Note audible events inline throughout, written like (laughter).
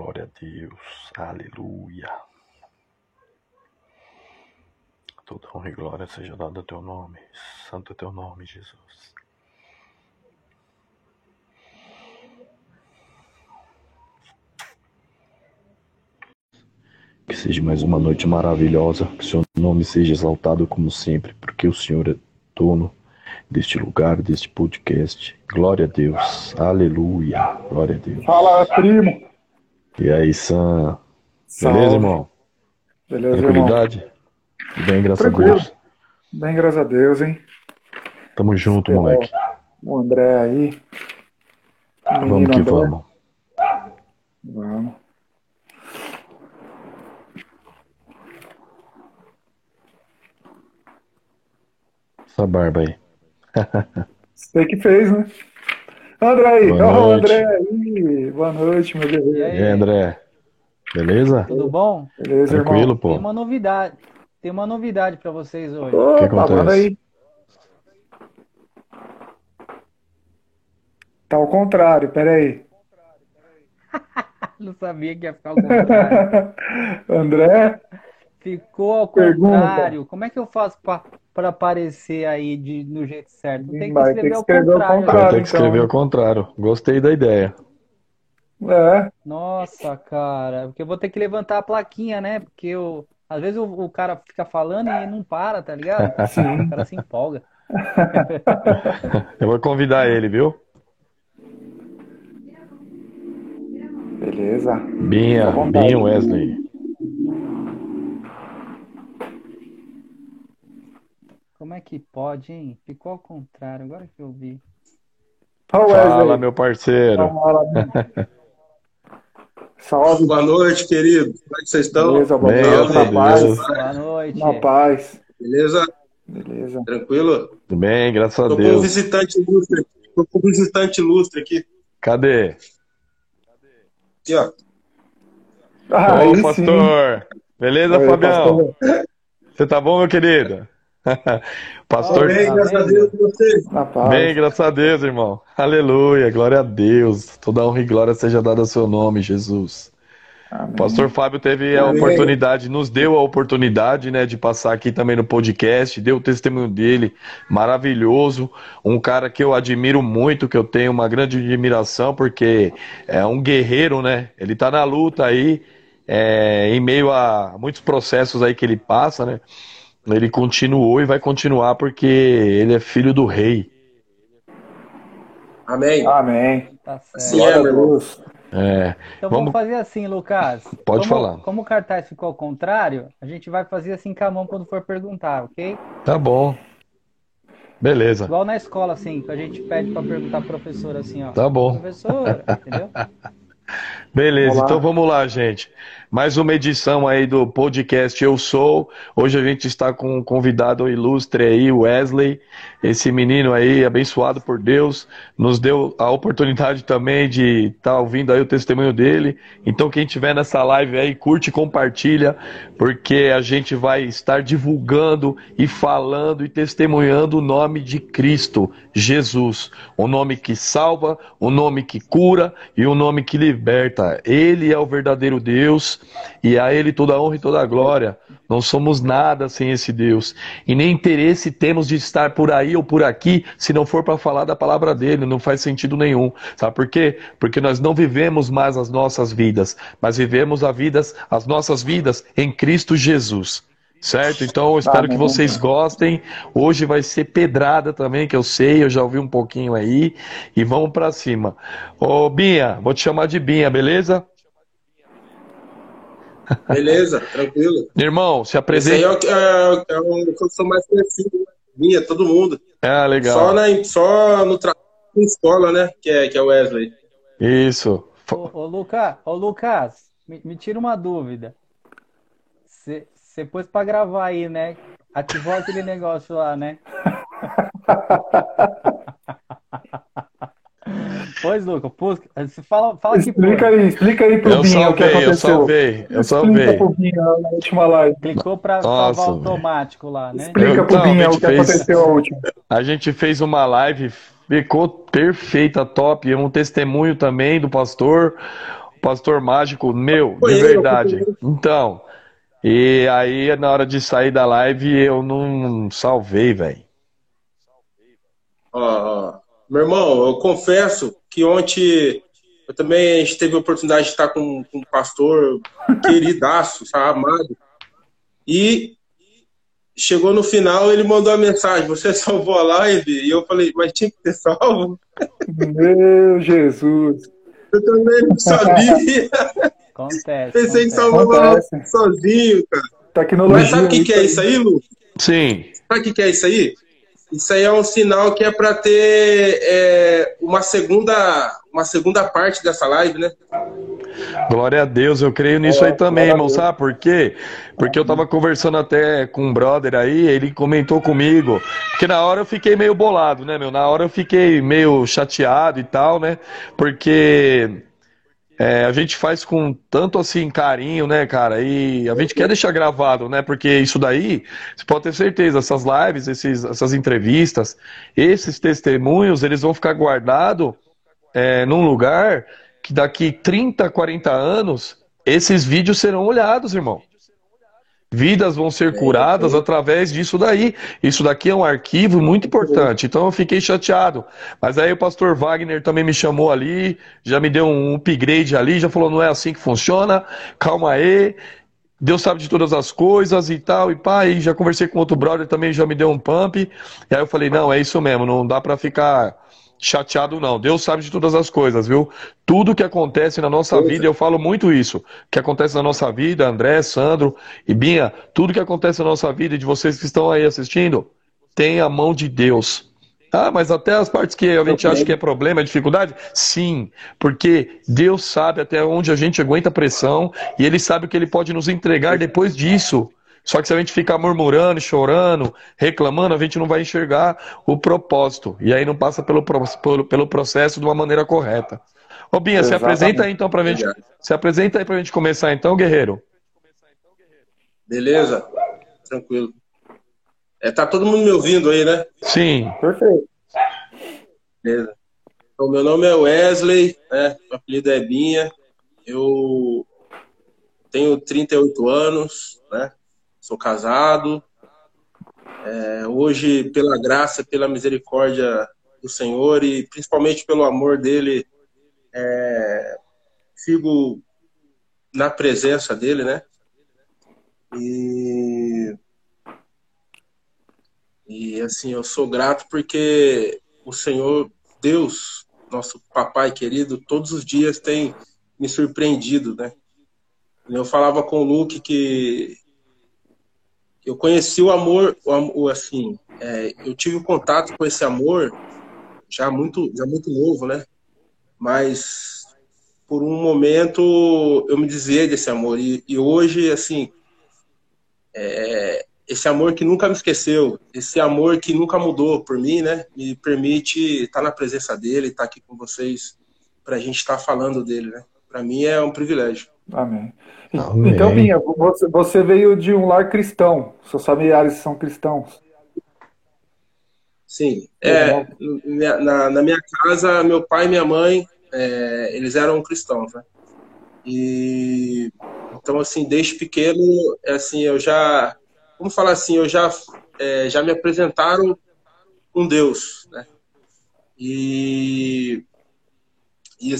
Glória a Deus. Aleluia. Toda honra e glória seja dada a teu nome. Santo é teu nome, Jesus. Que seja mais uma noite maravilhosa, que seu nome seja exaltado como sempre, porque o Senhor é dono deste lugar, deste podcast. Glória a Deus. Aleluia. Glória a Deus. Fala, primo. E aí, Sam? Beleza, irmão? Beleza, Tranquilidade? irmão. Bem, graças Tranquilo. a Deus. Bem, graças a Deus, hein? Tamo junto, É, moleque. O André aí. O Vamos que André. vamos. Vamos. Essa barba aí. (laughs) Você que fez, né? André aí. Boa Ó, o noite. André aí. Boa noite, meu guerreiro. E aí, André? Beleza? Tudo bom? Beleza, Tranquilo, irmão? pô? Tem uma novidade. Tem uma novidade pra vocês hoje. Opa, que acontece? aí. Tá ao contrário, peraí. (laughs) Não sabia que ia ficar ao contrário. (laughs) André, Ficou ao Pergunta. contrário. Como é que eu faço pra, pra aparecer aí de, no jeito certo? Não tem que escrever que ao escrever ao contrário. contrário. Ter que escrever então. ao contrário. Gostei da ideia. é, Nossa, cara. Porque eu vou ter que levantar a plaquinha, né? Porque eu, às vezes o, o cara fica falando e não para, tá ligado? (laughs) Sim. O cara se empolga. Eu vou convidar ele, viu? beleza. Binha. Binha Wesley. Como é que pode, hein? Ficou ao contrário. Agora que eu vi. Fala, meu parceiro. Fala. Salve, Boa noite, querido. Como é que vocês estão? beleza, boa Bem, noite, na paz, Deus. Boa noite. na paz, Beleza? beleza. Tranquilo? Tudo bem, graças a Tô com um Deus. visitante ilustre. Tô com um visitante ilustre aqui. Cadê? Aqui, ó. Ah, Ô, aí sim. pastor. Beleza, Oi, Fabião? pastor. Você tá bom, meu querido? (laughs) Pastor, bem, graças a Deus, vocês. Paz. bem, graças a Deus, irmão. Aleluia, glória a Deus. Toda honra e glória seja dada ao seu nome, Jesus. Amém. Pastor Fábio teve a Amém. oportunidade, nos deu a oportunidade, né, de passar aqui também no podcast, deu o testemunho dele, maravilhoso, um cara que eu admiro muito, que eu tenho uma grande admiração, porque é um guerreiro, né, ele tá na luta aí, é, em meio a muitos processos aí que ele passa, né, ele continuou e vai continuar porque ele é filho do rei. Amém. Amém. Tá certo. Sim, Glória é. Deus. É, Então Vamos- vamos fazer assim, Lucas. Pode Como- falar. Como o cartaz ficou ao contrário, a gente vai fazer assim com a mão quando for perguntar, ok? tá bom. Beleza, Igual na escola, assim, que a gente pede pra perguntar pro professor assim, ó. tá bom. Professora, entendeu? (laughs) Beleza, Vamos lá. então vamos lá, gente. Mais uma edição aí do podcast Eu Sou. Hoje a gente está com um convidado ilustre aí, Wesley. Esse menino aí, abençoado por Deus, nos deu a oportunidade também de estar ouvindo aí o testemunho dele. Então, quem tiver nessa live aí, curte e compartilha, porque a gente vai estar divulgando e falando e testemunhando o nome de Cristo, Jesus. O nome que salva, o nome que cura e o nome que liberta. Ele é o verdadeiro Deus e a Ele toda a honra e toda a glória. Não somos nada sem esse Deus. E nem interesse temos de estar por aí ou por aqui se não for para falar da palavra dele. Não faz sentido nenhum. Sabe por quê? Porque nós não vivemos mais as nossas vidas, mas vivemos a vidas, as nossas vidas em Cristo Jesus. Certo? Então eu espero que vocês gostem. Hoje vai ser pedrada também, que eu sei, eu já ouvi um pouquinho aí. E vamos pra cima. Ô, Binha, vou te chamar de Binha, beleza? Beleza, (laughs) tranquilo. Irmão, se Esse aí apresenta. é o, que- é, o- é que eu sou mais conhecido. né? Minha, todo mundo. Ah, legal. Só, na, só no trabalho na escola, né? Que é, que é o Wesley. Isso. Ô, ô, Luca, ô Lucas, me, me tira uma dúvida. Você pôs pra gravar aí, né? Ativou aquele negócio lá, né? (laughs) Pois, Luca, você fala, fala que Explica aí, explica aí pro Eu Binha o que salvei, eu aconteceu. salvei, eu Explica salvei. pro Binha na última live. Clicou pra Nossa, salvar automático lá, né? Explica Eu- pro a o que fez- aconteceu a última. A gente fez uma live, ficou perfeita, top. Um testemunho também do pastor. Pastor Mágico, meu, Foi de eu, verdade. Então, e aí na hora de sair da live eu não salvei, velho. Ó, ó. Meu irmão, eu confesso que ontem eu também a gente teve a oportunidade de estar com, com um pastor queridaço, sabe, (laughs) amado. E chegou no final, ele mandou a mensagem: Você (laughs) salvou a live? E eu falei: Mas tinha que ter salvo. Meu Jesus. Eu também não sabia. (laughs) Acontece. Pensei em salvar Acontece. sozinho, cara. Tecnologia. Mas sabe o que, que é isso aí, Lu? Sim. Sabe o que, que é isso aí? Isso aí é um sinal que é para ter é, uma segunda uma segunda parte dessa live, né? Glória a Deus, eu creio nisso aí também, glória a irmão. Deus. Sabe por quê? Porque eu tava conversando até com um brother aí, ele comentou comigo. Porque na hora eu fiquei meio bolado, né, meu? Na hora eu fiquei meio chateado e tal, né? Porque é, a gente faz com tanto assim carinho, né, cara? E a gente quer deixar gravado, né? Porque isso daí, você pode ter certeza, essas lives, esses, essas entrevistas, esses testemunhos, eles vão ficar guardados é, num lugar que daqui 30, 40 anos, esses vídeos serão olhados, irmão. Vidas vão ser curadas através disso daí. Isso daqui é um arquivo muito importante. Então eu fiquei chateado. Mas aí o pastor Wagner também me chamou ali, já me deu um upgrade ali, já falou: não é assim que funciona, calma aí. Deus sabe de todas as coisas e tal, e pá, e já conversei com outro brother também, já me deu um pump. E aí eu falei: não, é isso mesmo, não dá pra ficar chateado não. Deus sabe de todas as coisas, viu? Tudo que acontece na nossa vida, eu falo muito isso. Que acontece na nossa vida, André, Sandro e Binha, tudo que acontece na nossa vida e de vocês que estão aí assistindo, tem a mão de Deus. Ah, mas até as partes que a gente acha que é problema, é dificuldade? Sim, porque Deus sabe até onde a gente aguenta pressão e Ele sabe o que Ele pode nos entregar depois disso. Só que se a gente ficar murmurando, chorando, reclamando, a gente não vai enxergar o propósito. E aí não passa pelo, pelo, pelo processo de uma maneira correta. Ô Binha, se apresenta aí então pra gente. Se apresenta aí pra gente começar então, guerreiro. Beleza? Tranquilo. É, tá todo mundo me ouvindo aí, né? Sim. Perfeito. Beleza. Então, meu nome é Wesley, né? Meu apelido é Binha. Eu tenho 38 anos, né? Sou casado. É, hoje, pela graça, pela misericórdia do Senhor e principalmente pelo amor dele, é, sigo na presença dele, né? E e assim, eu sou grato porque o Senhor, Deus, nosso papai querido, todos os dias tem me surpreendido, né? Eu falava com o Luke que eu conheci o amor, o, assim, é, eu tive contato com esse amor já muito, já muito novo, né? Mas por um momento eu me desviei desse amor e, e hoje, assim, é, esse amor que nunca me esqueceu, esse amor que nunca mudou por mim, né? Me permite estar na presença dele, estar aqui com vocês para a gente estar falando dele, né? Para mim é um privilégio. Amém. Amém. Então, Binha, você, você veio de um lar cristão. Seus familiares são cristãos. Sim, é, minha- na, na minha casa, meu pai e minha mãe, é, eles eram cristãos, né? E então, assim, desde pequeno, é, assim, eu já, vamos falar assim, eu já, é, já me apresentaram um Deus, né? E, e,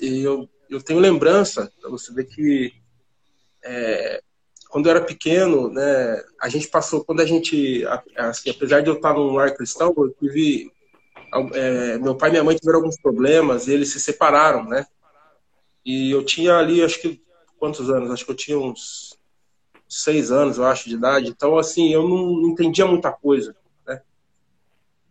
e eu, eu tenho lembrança, para você ver que é, quando eu era pequeno, né, a gente passou, quando a gente, assim, apesar de eu estar num lar cristão, eu tive, é, meu pai e minha mãe tiveram alguns problemas, eles se separaram, né? E eu tinha ali, acho que, quantos anos? Acho que eu tinha uns seis anos, eu acho, de idade. Então, assim, eu não entendia muita coisa, né?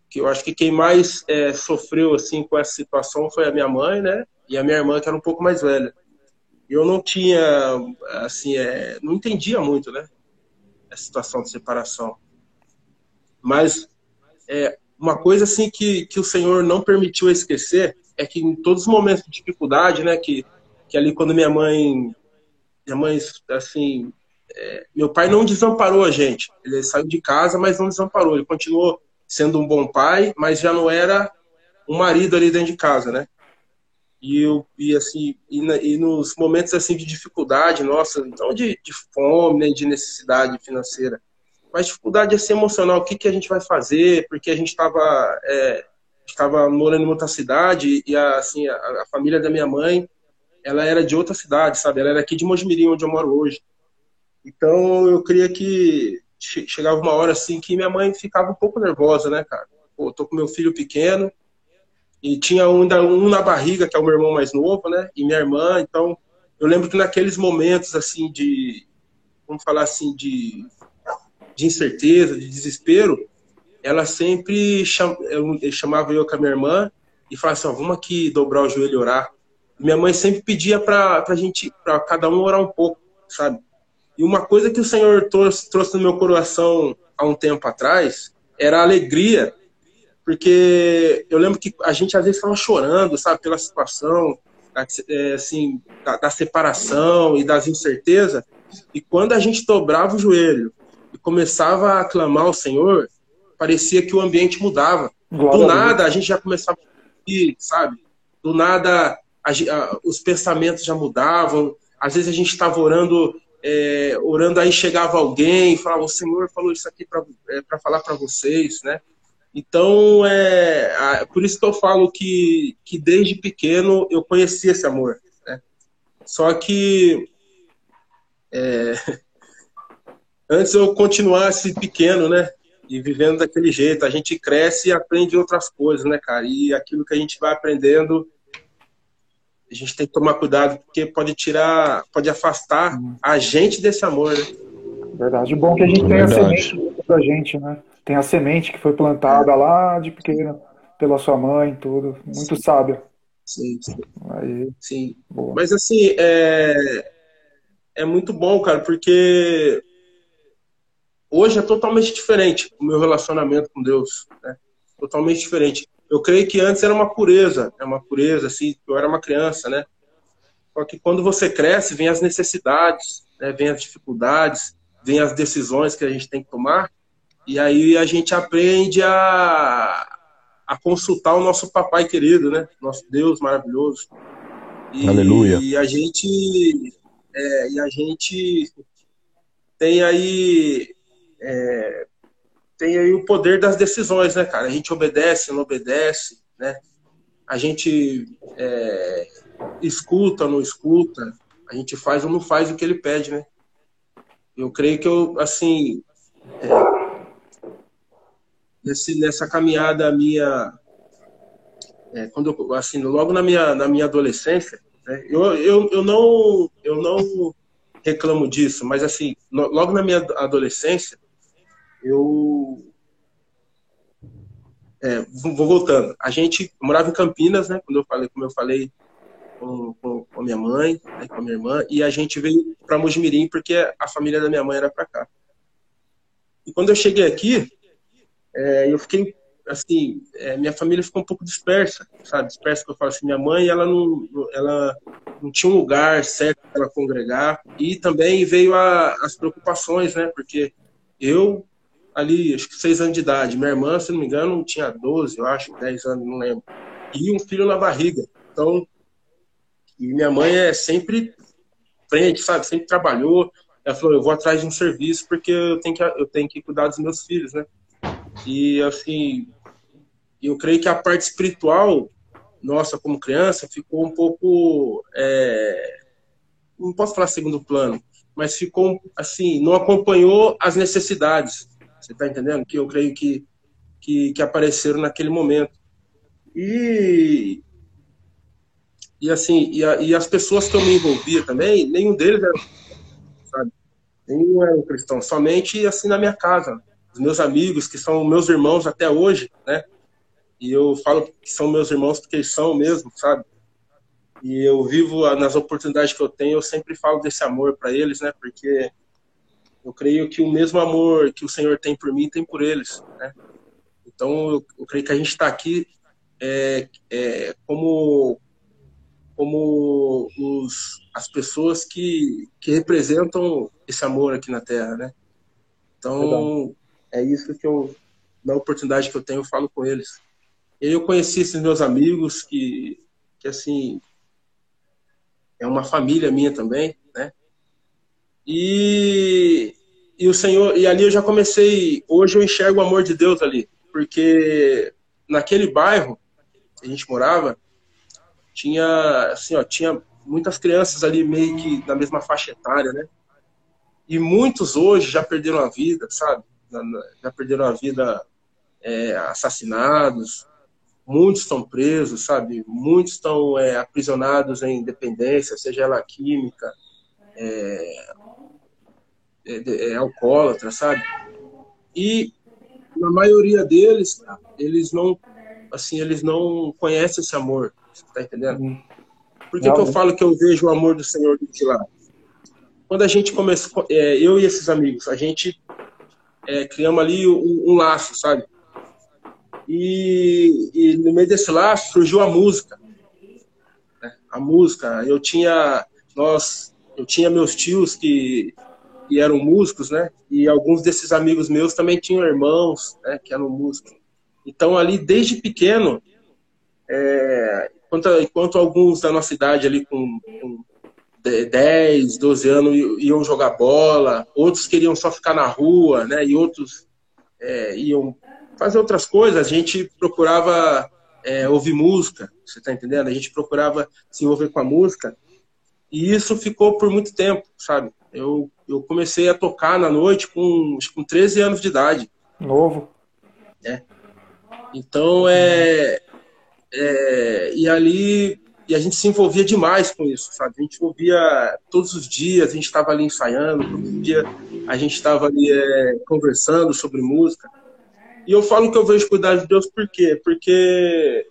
Que eu acho que quem mais é, sofreu, assim, com essa situação foi a minha mãe, né? E a minha irmã, que era um pouco mais velha eu não tinha, assim, é, não entendia muito, né? A situação de separação. Mas é, uma coisa, assim, que, que o Senhor não permitiu esquecer é que em todos os momentos de dificuldade, né? Que, que ali quando minha mãe, minha mãe, assim, é, meu pai não desamparou a gente. Ele saiu de casa, mas não desamparou. Ele continuou sendo um bom pai, mas já não era um marido ali dentro de casa, né? E, eu, e assim, e, na, e, nos momentos assim de dificuldade, nossa, não de, de fome, nem de necessidade financeira, mas dificuldade assim, emocional, o que, que a gente vai fazer, porque a gente estava é, estava morando em outra cidade e a, assim, a, a, família da minha mãe, ela era de outra cidade, sabe? Ela era aqui de Mojimirim, onde eu moro hoje. Então eu queria que chegava uma hora assim que minha mãe ficava um pouco nervosa, né, cara? Pô, tô com meu filho pequeno, e tinha um, um na barriga, que é o meu irmão mais novo, né? E minha irmã. Então, eu lembro que naqueles momentos, assim, de. Vamos falar assim, de, de incerteza, de desespero, ela sempre cham, eu, chamava eu com a minha irmã e falava assim: ó, vamos aqui dobrar o joelho e orar. E minha mãe sempre pedia para a gente, para cada um orar um pouco, sabe? E uma coisa que o Senhor trouxe, trouxe no meu coração há um tempo atrás era a alegria porque eu lembro que a gente às vezes estava chorando, sabe, pela situação, é, assim, da, da, separação e das incertezas. E quando a gente dobrava o joelho e começava a clamar ao Senhor, parecia que o ambiente mudava. Glória Do nada a gente já começava a ir, sabe? Do nada a, a, os pensamentos já mudavam. Às vezes a gente estava orando, é, orando aí chegava alguém e falava: o Senhor falou isso aqui para é, falar para vocês, né? Então, é, por isso que eu falo que, que desde pequeno eu conheci esse amor. Né? Só que é, (laughs) antes eu continuasse pequeno, né? E vivendo daquele jeito, a gente cresce e aprende outras coisas, né, cara? E aquilo que a gente vai aprendendo, a gente tem que tomar cuidado, porque pode tirar, pode afastar a gente desse amor, né? Verdade. Bom que a gente tem a semente da gente, né? Tem a semente que foi plantada lá de pequena pela sua mãe, tudo. Muito sábia. Sim, sim. Aí, sim. Boa. Mas assim, é... é muito bom, cara, porque hoje é totalmente diferente o meu relacionamento com Deus, né? Totalmente diferente. Eu creio que antes era uma pureza, é uma pureza, assim, eu era uma criança, né? Só que quando você cresce, vem as necessidades, né? vem as dificuldades, vem as decisões que a gente tem que tomar. E aí a gente aprende a, a consultar o nosso papai querido, né? Nosso Deus maravilhoso. E, Aleluia. E a gente é, e a gente tem aí é, tem aí o poder das decisões, né, cara? A gente obedece, não obedece, né? A gente é, escuta, não escuta. A gente faz ou não faz o que ele pede, né? Eu creio que eu, assim, é, nesse, nessa caminhada minha, é, quando assim, logo na minha, na minha adolescência, né, eu, eu, eu, não, eu não reclamo disso, mas assim, logo na minha adolescência, eu é, vou voltando. A gente morava em Campinas, né? Quando eu falei, como eu falei com, com, com minha mãe, né, com a minha irmã, e a gente veio para Mojimirim porque a família da minha mãe era para cá. E quando eu cheguei aqui, é, eu fiquei assim, é, minha família ficou um pouco dispersa, sabe? Dispersa que eu falo assim, minha mãe, ela não, ela não tinha um lugar certo para congregar e também veio a, as preocupações, né? Porque eu ali, acho que seis anos de idade, minha irmã, se não me engano, tinha 12, eu acho, 10 anos, não lembro, e um filho na barriga. Então, e minha mãe é sempre frente, sabe? Sempre trabalhou. Ela falou, eu vou atrás de um serviço porque eu tenho que, eu tenho que cuidar dos meus filhos, né? E, assim, eu creio que a parte espiritual nossa como criança ficou um pouco. É, não posso falar segundo plano, mas ficou assim, não acompanhou as necessidades. Você está entendendo? Que eu creio que, que, que, apareceram naquele momento. E. E assim, e, a, e, as pessoas que eu me envolvia também, nenhum deles era, sabe? Nenhum era um cristão, somente assim na minha casa os meus amigos, que são meus irmãos até hoje, né? E eu falo que são meus irmãos porque eles são mesmo, sabe? E eu vivo nas oportunidades que eu tenho, eu sempre falo desse amor para eles, né? Porque eu creio que o mesmo amor que o Senhor tem por mim, tem por eles, né? Então, eu, eu creio que a gente está aqui é, é, como como os, as pessoas que, que representam esse amor aqui na Terra, né? Então, é isso que eu, na oportunidade que eu tenho, eu falo com eles. E eu conheci esses meus amigos que, que assim, é uma família minha também, né? E, e o Senhor, e ali eu já comecei, hoje eu enxergo o amor de Deus ali, porque naquele bairro que a gente morava, tinha, assim, ó, tinha muitas crianças ali meio que na mesma faixa etária, né? E muitos hoje já perderam a vida, sabe? Já perderam a vida é, assassinados, muitos estão presos, sabe? Muitos estão é, aprisionados em dependência, seja ela química, é, é, é, alcoólatra, sabe? E na maioria deles, eles não, assim, eles não conhecem esse amor, você tá entendendo? Uhum. Por que, que eu falo que eu vejo o amor do Senhor de lá? Quando a gente começou, é, eu e esses amigos, a gente é, criamos ali um, um laço, sabe? E, e, no meio desse laço surgiu a música. Né? A música. Eu tinha, nós, eu tinha meus tios que, que eram músicos, né? E alguns desses amigos meus também tinham irmãos, né? Que eram músicos. Então ali desde pequeno, é, enquanto, enquanto alguns da nossa idade ali com, com 10, 12 anos iam jogar bola, outros queriam só ficar na rua, né? E outros é, iam fazer outras coisas, a gente procurava é, ouvir música, você está entendendo? A gente procurava se envolver com a música e isso ficou por muito tempo, sabe? Eu, eu comecei a tocar na noite com, com 13 anos de idade. Novo. É. Então, é, é, e ali e a gente se envolvia demais com isso, sabe? A gente ouvia todos os dias, a gente estava ali ensaiando, todo dia a gente estava ali é, conversando sobre música. E eu falo que eu vejo cuidar de Deus por quê? Porque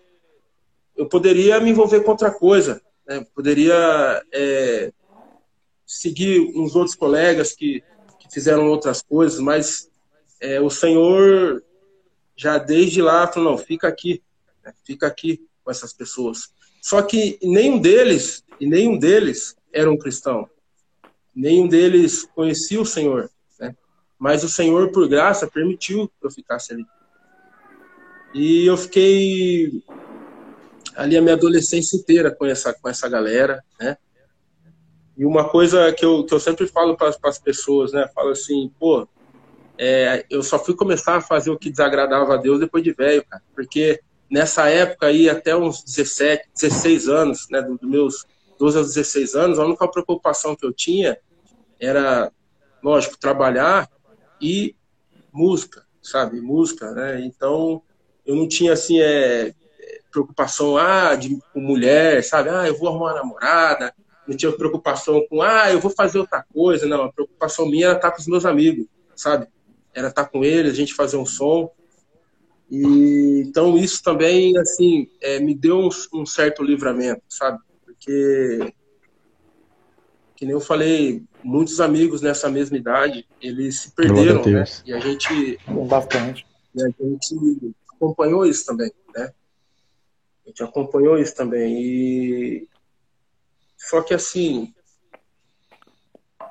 eu poderia me envolver com outra coisa, né? poderia é, seguir uns outros colegas que, que fizeram outras coisas, mas é, o Senhor já desde lá falou, não, fica aqui, né? fica aqui com essas pessoas. Só que nenhum deles, e nenhum deles era um cristão. Nenhum deles conhecia o Senhor. Mas o Senhor, por graça, permitiu que eu ficasse ali. E eu fiquei ali a minha adolescência inteira com essa, com essa galera, né? E uma coisa que eu, que eu sempre falo para as pessoas, né? Falo assim, pô, é, eu só fui começar a fazer o que desagradava a Deus depois de velho, cara. Porque nessa época aí, até uns 17, 16 anos, né? Dos meus 12 aos 16 anos, a única preocupação que eu tinha era, lógico, trabalhar e música, sabe? Música, né? Então, eu não tinha, assim, é, preocupação, ah, de, com mulher, sabe? Ah, eu vou arrumar uma namorada. Não tinha preocupação com, ah, eu vou fazer outra coisa. Não, a preocupação minha era estar com os meus amigos, sabe? Era estar com eles, a gente fazer um som. E, então, isso também, assim, é, me deu um, um certo livramento, sabe? Porque, que nem eu falei, muitos amigos nessa mesma idade, eles se perderam, né? E a gente bastante. E a gente acompanhou isso também, né? A gente acompanhou isso também e só que assim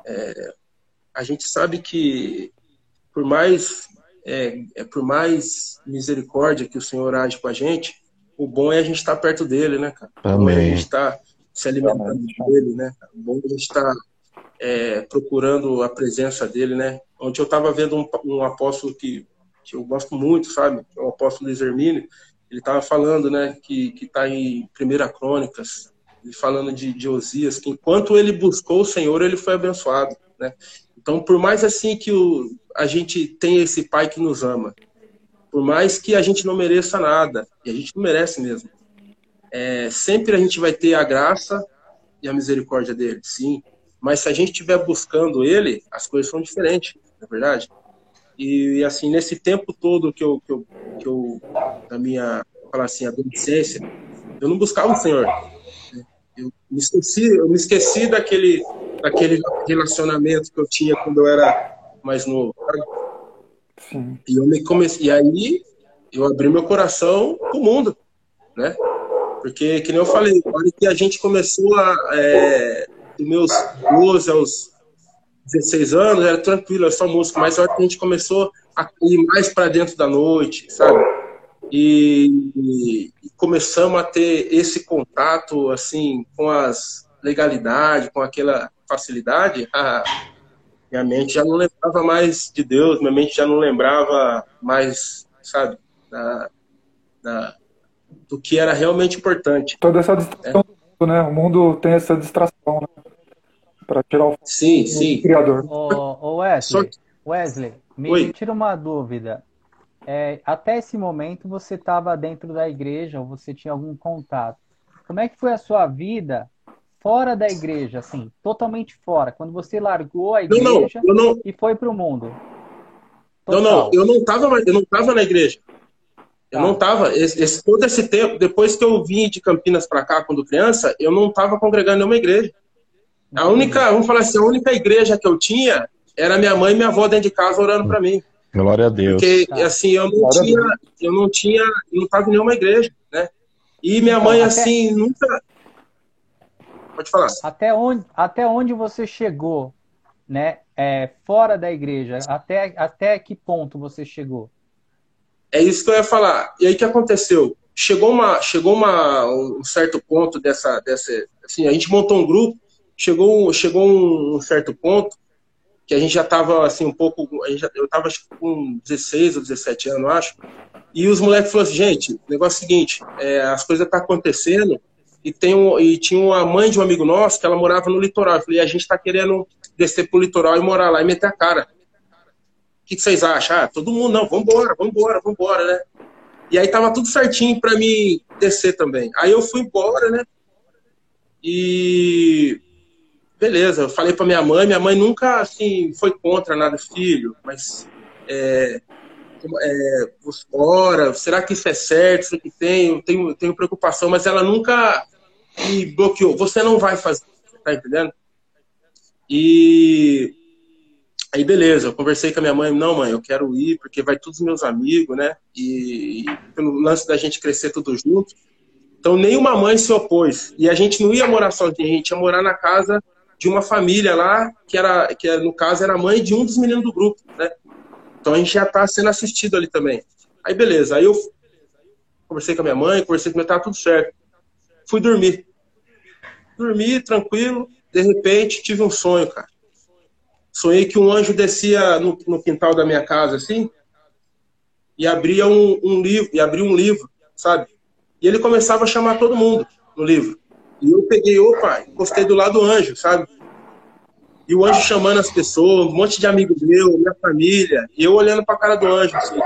é... a gente sabe que por mais é, é, por mais misericórdia que o Senhor age com a gente, o bom é a gente estar perto dele, né, cara? Amém. O bom é a gente estar se alimentando Amém. dele, né? O bom é a gente estar é, procurando a presença dele, né? Ontem eu estava vendo um, um, apóstolo que, que eu gosto muito, sabe? É o apóstolo Luiz Hermínio. Ele estava falando, né, que está em Primeira Crônicas, falando de, de Osias, que enquanto ele buscou o Senhor, ele foi abençoado, né? Então, por mais assim que o, a gente tem esse pai que nos ama, por mais que a gente não mereça nada, e a gente não merece mesmo, é, sempre a gente vai ter a graça e a misericórdia dele, sim. Mas se a gente estiver buscando ele, as coisas são diferentes, não é verdade? E assim, nesse tempo todo que eu, que eu, que eu da minha, falar assim, adolescência, eu não buscava o Senhor. Eu me esqueci, eu me esqueci daquele, daquele relacionamento que eu tinha quando eu era mais novo. Sim. E eu me comecei, e aí eu abri meu coração pro mundo, né? Porque, que nem eu falei, na hora que a gente começou a é, dos meus 12 aos 16 anos, era tranquilo, era só música, mas a hora que a gente começou a ir mais para dentro da noite, sabe? E, e, começamos a ter esse contato, assim, com as, legalidade, com aquela facilidade, (laughs) a minha mente já não lembrava mais de Deus, minha mente já não lembrava mais, sabe, da, da do que era realmente importante. Toda essa distração é. do mundo, né? O mundo tem essa distração, né? Para tirar o sim, sim. criador. Ô, Wesley, que... Wesley, me Oi. tira uma dúvida. É, até esse momento você estava dentro da igreja ou você tinha algum contato. Como é que foi a sua vida fora da igreja, assim, totalmente fora, quando você largou a igreja não, não, não, e foi para o mundo? Total. Não, não, eu não estava eu não tava na igreja. Eu não estava. Esse, todo esse tempo, depois que eu vim de Campinas para cá quando criança, eu não estava congregando em nenhuma igreja. A única, vamos falar assim, a única igreja que eu tinha era minha mãe e minha avó dentro de casa orando para mim. Glória a Deus. Porque tá. assim, eu não Glória tinha, eu não tinha, não estava em nenhuma igreja, né? E minha mãe então, assim até... nunca Pode falar. Até onde, até onde você chegou, né? É, fora da igreja, até até que ponto você chegou? É isso que eu ia falar. E aí o que aconteceu? Chegou uma, chegou uma, um certo ponto dessa, dessa, assim, a gente montou um grupo, chegou, chegou um, certo ponto que a gente já estava assim um pouco, já, eu estava com 16 ou 17 anos, acho. E os moleques falaram assim, gente, o negócio é o seguinte, é, as coisas estão tá acontecendo e, tem um, e tinha uma mãe de um amigo nosso que ela morava no litoral. Eu falei, a gente está querendo descer pro litoral e morar lá e meter a cara. O que, que vocês acham? Ah, todo mundo, não, vambora, vambora, vambora, né? E aí tava tudo certinho para mim descer também. Aí eu fui embora, né? E beleza, eu falei para minha mãe, minha mãe nunca assim foi contra nada filho, mas é, é, fora, será que isso é certo? Isso que tem, eu tenho, tenho preocupação, mas ela nunca me bloqueou. Você não vai fazer, tá entendendo? E Aí beleza, eu conversei com a minha mãe, não mãe, eu quero ir porque vai todos os meus amigos, né? E, e pelo lance da gente crescer tudo junto. Então nenhuma mãe se opôs. E a gente não ia morar sozinho, a gente ia morar na casa de uma família lá, que era, que no caso era mãe de um dos meninos do grupo, né? Então a gente já tá sendo assistido ali também. Aí beleza, aí eu conversei com a minha mãe, conversei com meu tá tudo certo. Fui dormir. Dormi tranquilo, de repente tive um sonho, cara sonhei que um anjo descia no, no quintal da minha casa, assim, e abria um, um, livro, e abria um livro, sabe? E ele começava a chamar todo mundo no livro. E eu peguei, opa, encostei do lado do anjo, sabe? E o anjo chamando as pessoas, um monte de amigo meu, minha família, e eu olhando pra cara do anjo, assim.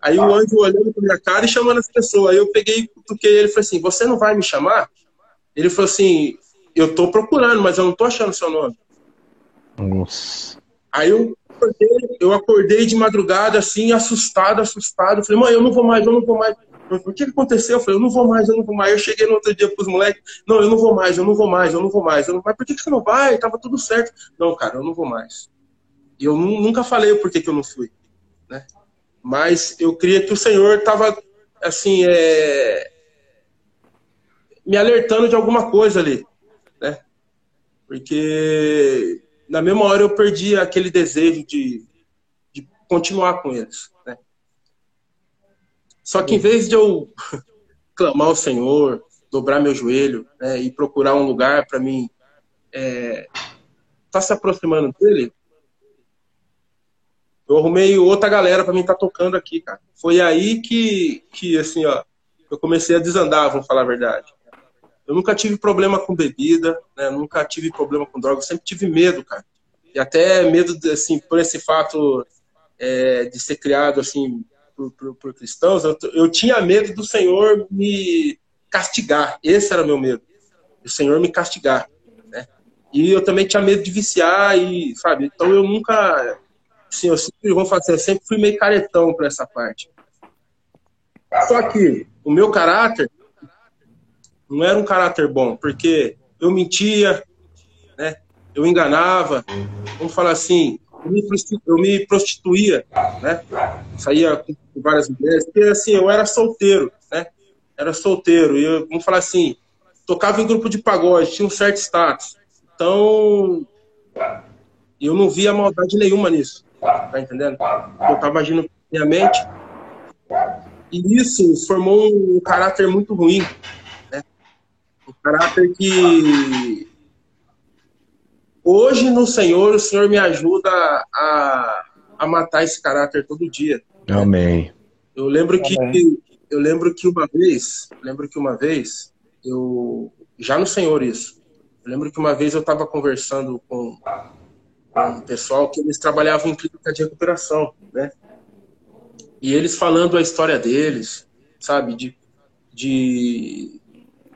Aí o anjo olhando pra minha cara e chamando as pessoas. Aí eu peguei, cutuquei ele falei assim: Você não vai me chamar? Ele falou assim: Eu tô procurando, mas eu não tô achando seu nome. Nossa. Aí eu acordei, eu acordei de madrugada, assim, assustado, assustado. falei, mãe, eu não vou mais, eu não vou mais. O que aconteceu? Eu falei, eu não vou mais, eu não vou mais. Eu cheguei no outro dia pros moleques, não, eu não vou mais, eu não vou mais, eu não vou mais. Eu não... Mas por que, que você não vai? Tava tudo certo. Não, cara, eu não vou mais. E eu nunca falei o porquê que eu não fui, né? Mas eu creia que o Senhor tava, assim, é... me alertando de alguma coisa ali, né? Porque na mesma hora eu perdi aquele desejo de, de continuar com eles. Né? Só que em vez de eu (laughs) clamar ao Senhor, dobrar meu joelho né, e procurar um lugar para mim é, tá se aproximando dele, eu arrumei outra galera para mim estar tá tocando aqui, cara. Foi aí que, que assim, ó, eu comecei a desandar, vamos falar a verdade. Eu nunca tive problema com bebida, né? Nunca tive problema com droga. Sempre tive medo, cara. E até medo, assim, por esse fato é, de ser criado, assim, por, por, por cristãos, eu, eu, tinha medo do Senhor me castigar. Esse era meu medo. O Senhor me castigar, né? E eu também tinha medo de viciar e, sabe? Então eu nunca, assim, eu sempre, vou fazer, eu sempre fui meio caretão para essa parte. Só que o meu caráter não era um caráter bom, porque eu mentia, né? Eu enganava, vamos falar assim, eu me, eu me prostituía, né? Saía com várias mulheres, porque assim, eu era solteiro, né? Era solteiro, e eu, vamos falar assim, tocava em grupo de pagode, tinha um certo status. Então, eu não via maldade nenhuma nisso, tá entendendo? Eu tava agindo minha mente, e isso formou um caráter muito ruim, caráter que hoje no Senhor, o Senhor me ajuda a, a matar esse caráter todo dia. Amém. Eu lembro que eu lembro que uma vez, lembro que uma vez eu já no Senhor isso. Eu lembro que uma vez eu estava conversando com, com um pessoal que eles trabalhavam em clínica de recuperação, né? E eles falando a história deles, sabe, de, de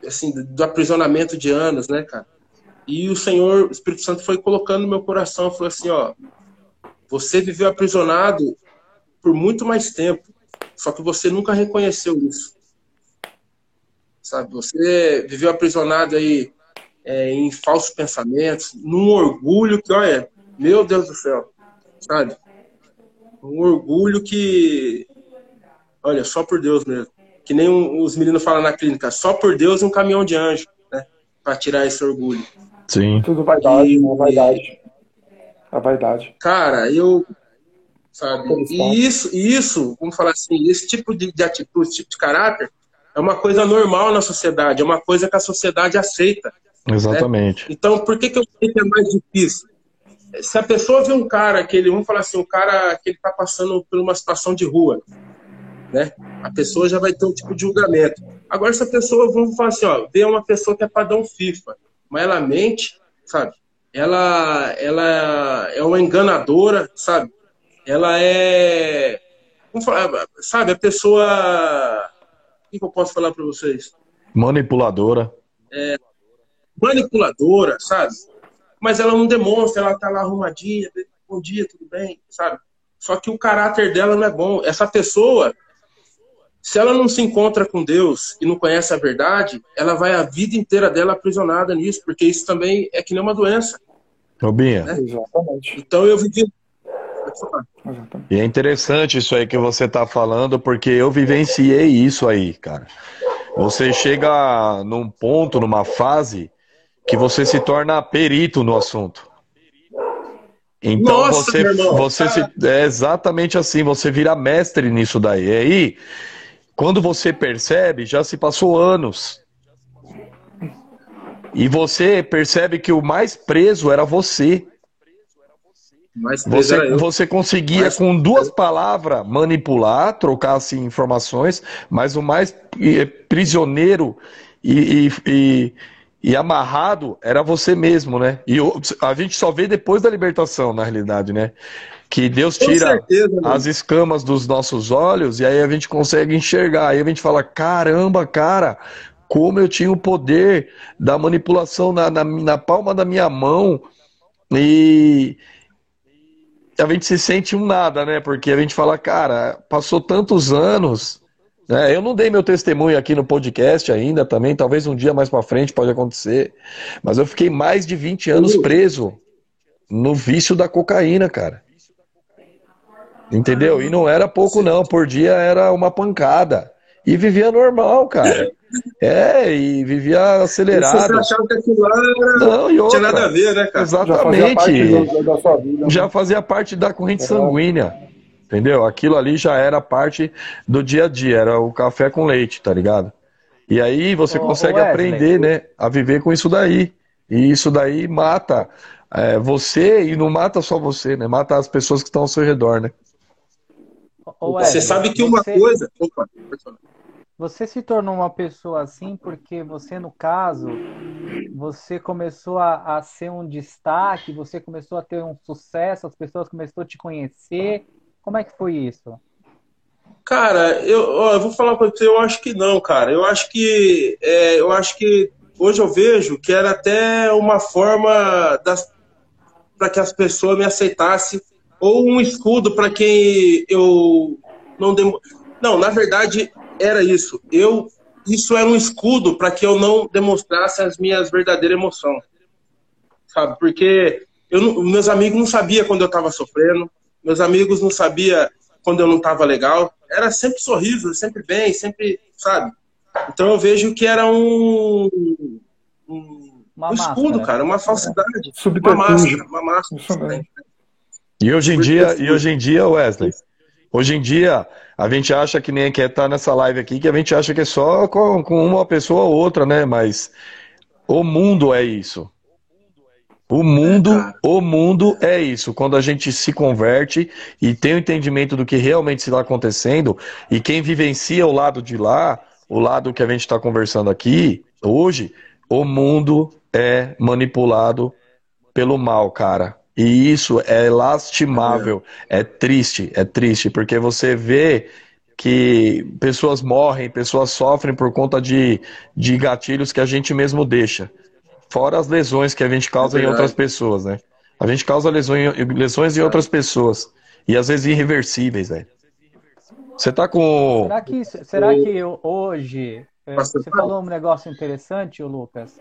assim, do aprisionamento de anos, né, cara? E o Senhor, o Espírito Santo foi colocando no meu coração, falou assim, ó, você viveu aprisionado por muito mais tempo, só que você nunca reconheceu isso. Sabe, você viveu aprisionado aí é, em falsos pensamentos, num orgulho que, olha, meu Deus do céu, sabe? Um orgulho que, olha, só por Deus mesmo. Que nem os meninos falam na clínica, só por Deus e um caminhão de anjo, né? Para tirar esse orgulho. Sim. Tudo vaidade, e, né? vaidade. A vaidade. Cara, eu. Sabe? E isso, isso, vamos falar assim, esse tipo de, de atitude, esse tipo de caráter, é uma coisa normal na sociedade, é uma coisa que a sociedade aceita. Né? Exatamente. Né? Então, por que, que eu sei que é mais difícil? Se a pessoa vê um cara que ele, vamos falar assim, um cara que ele está passando por uma situação de rua, né? A pessoa já vai ter um tipo de julgamento. Agora, se a pessoa, vamos falar assim, ó, vê uma pessoa que é padrão FIFA, mas ela mente, sabe? Ela, ela é uma enganadora, sabe? Ela é. Falar, sabe, a pessoa. O que eu posso falar para vocês? Manipuladora. É, manipuladora, sabe? Mas ela não demonstra, ela tá lá arrumadinha, bom dia, tudo bem, sabe? Só que o caráter dela não é bom. Essa pessoa, se ela não se encontra com Deus e não conhece a verdade, ela vai a vida inteira dela aprisionada nisso, porque isso também é que nem uma doença. Robinha. Né? Exatamente. Então eu vivi. E é interessante isso aí que você está falando, porque eu vivenciei isso aí, cara. Você chega num ponto, numa fase, que você se torna perito no assunto. Então Nossa, você, você se, é exatamente assim, você vira mestre nisso daí. E aí, quando você percebe, já se passou anos. E você percebe que o mais preso era você. Você, era você conseguia, mais... com duas palavras, manipular, trocar assim, informações, mas o mais prisioneiro e, e, e, e amarrado era você mesmo, né? E a gente só vê depois da libertação, na realidade, né? Que Deus tira certeza, as escamas dos nossos olhos e aí a gente consegue enxergar. Aí a gente fala: caramba, cara, como eu tinha o poder da manipulação na, na, na palma da minha mão e a gente se sente um nada, né? Porque a gente fala, cara, passou tantos anos. Né? Eu não dei meu testemunho aqui no podcast ainda também, talvez um dia mais para frente pode acontecer. Mas eu fiquei mais de 20 anos preso no vício da cocaína, cara. Entendeu? E não era pouco, não. Por dia era uma pancada. E vivia normal, cara. (laughs) É, e vivia acelerado. Você achava que aquilo era... Não, e outra. tinha nada a ver, né, cara? Exatamente. Já fazia parte, da, sua vida, né? já fazia parte da corrente é. sanguínea. Entendeu? Aquilo ali já era parte do dia a dia, era o café com leite, tá ligado? E aí você oh, consegue aprender, né, a viver com isso daí. E isso daí mata é, você e não mata só você, né? Mata as pessoas que estão ao seu redor, né? Você sabe que uma você, coisa. Opa, você se tornou uma pessoa assim porque você, no caso, você começou a, a, ser um destaque, você começou a ter um sucesso, as pessoas começaram a te conhecer. Como é que foi isso? Cara, eu, ó, eu vou falar para você, eu acho que não, cara. Eu acho que é, eu acho que hoje eu vejo que era até uma forma para que as pessoas me aceitassem ou um escudo para quem eu não demo... não na verdade era isso. Eu isso era um escudo para que eu não demonstrasse as minhas verdadeiras emoções. Sabe porque eu meus amigos não sabiam quando eu estava sofrendo meus amigos não sabiam quando eu não estava legal. Era sempre sorriso sempre bem sempre sabe? Então eu vejo que era um, um, um escudo cara uma falsidade uma máscara uma máscara e hoje em dia, e hoje em dia, Wesley, hoje em dia a gente acha que nem quer estar nessa live aqui, que a gente acha que é só com, com uma pessoa ou outra, né? Mas o mundo é isso. O mundo, é, o mundo é isso. Quando a gente se converte e tem o entendimento do que realmente está acontecendo, e quem vivencia o lado de lá, o lado que a gente está conversando aqui hoje, o mundo é manipulado pelo mal, cara. E isso é lastimável, é. triste, é triste, porque você vê que pessoas morrem, pessoas sofrem por conta de, de gatilhos que a gente mesmo deixa. Fora as lesões que a gente causa é em outras pessoas, né? A gente causa lesões, lesões em é. outras pessoas. E às vezes irreversíveis, velho. Você tá com. Será que, será que hoje. É, você falou um negócio interessante, Lucas.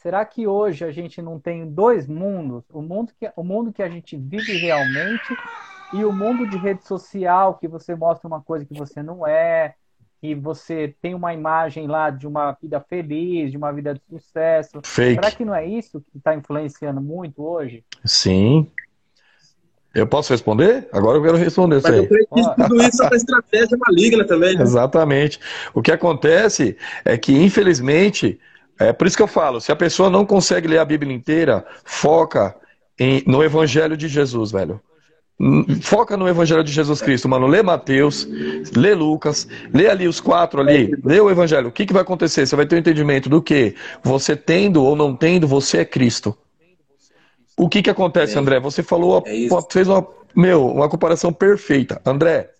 Será que hoje a gente não tem dois mundos? O mundo que, o mundo que a gente vive realmente e o mundo de rede social, que você mostra uma coisa que você não é, que você tem uma imagem lá de uma vida feliz, de uma vida de sucesso. Fake. Será que não é isso que está influenciando muito hoje? Sim. Eu posso responder? Agora eu quero responder isso aí. tudo isso é uma estratégia maligna também. Né? Exatamente. O que acontece é que, infelizmente, é por isso que eu falo, se a pessoa não consegue ler a Bíblia inteira, foca em, no Evangelho de Jesus, velho. Foca no Evangelho de Jesus Cristo, mano. Lê Mateus, lê Lucas, lê ali os quatro ali, lê o Evangelho. O que, que vai acontecer? Você vai ter o um entendimento do que você tendo ou não tendo, você é Cristo. O que, que acontece, é. André? Você falou, é fez uma, meu, uma comparação perfeita. André,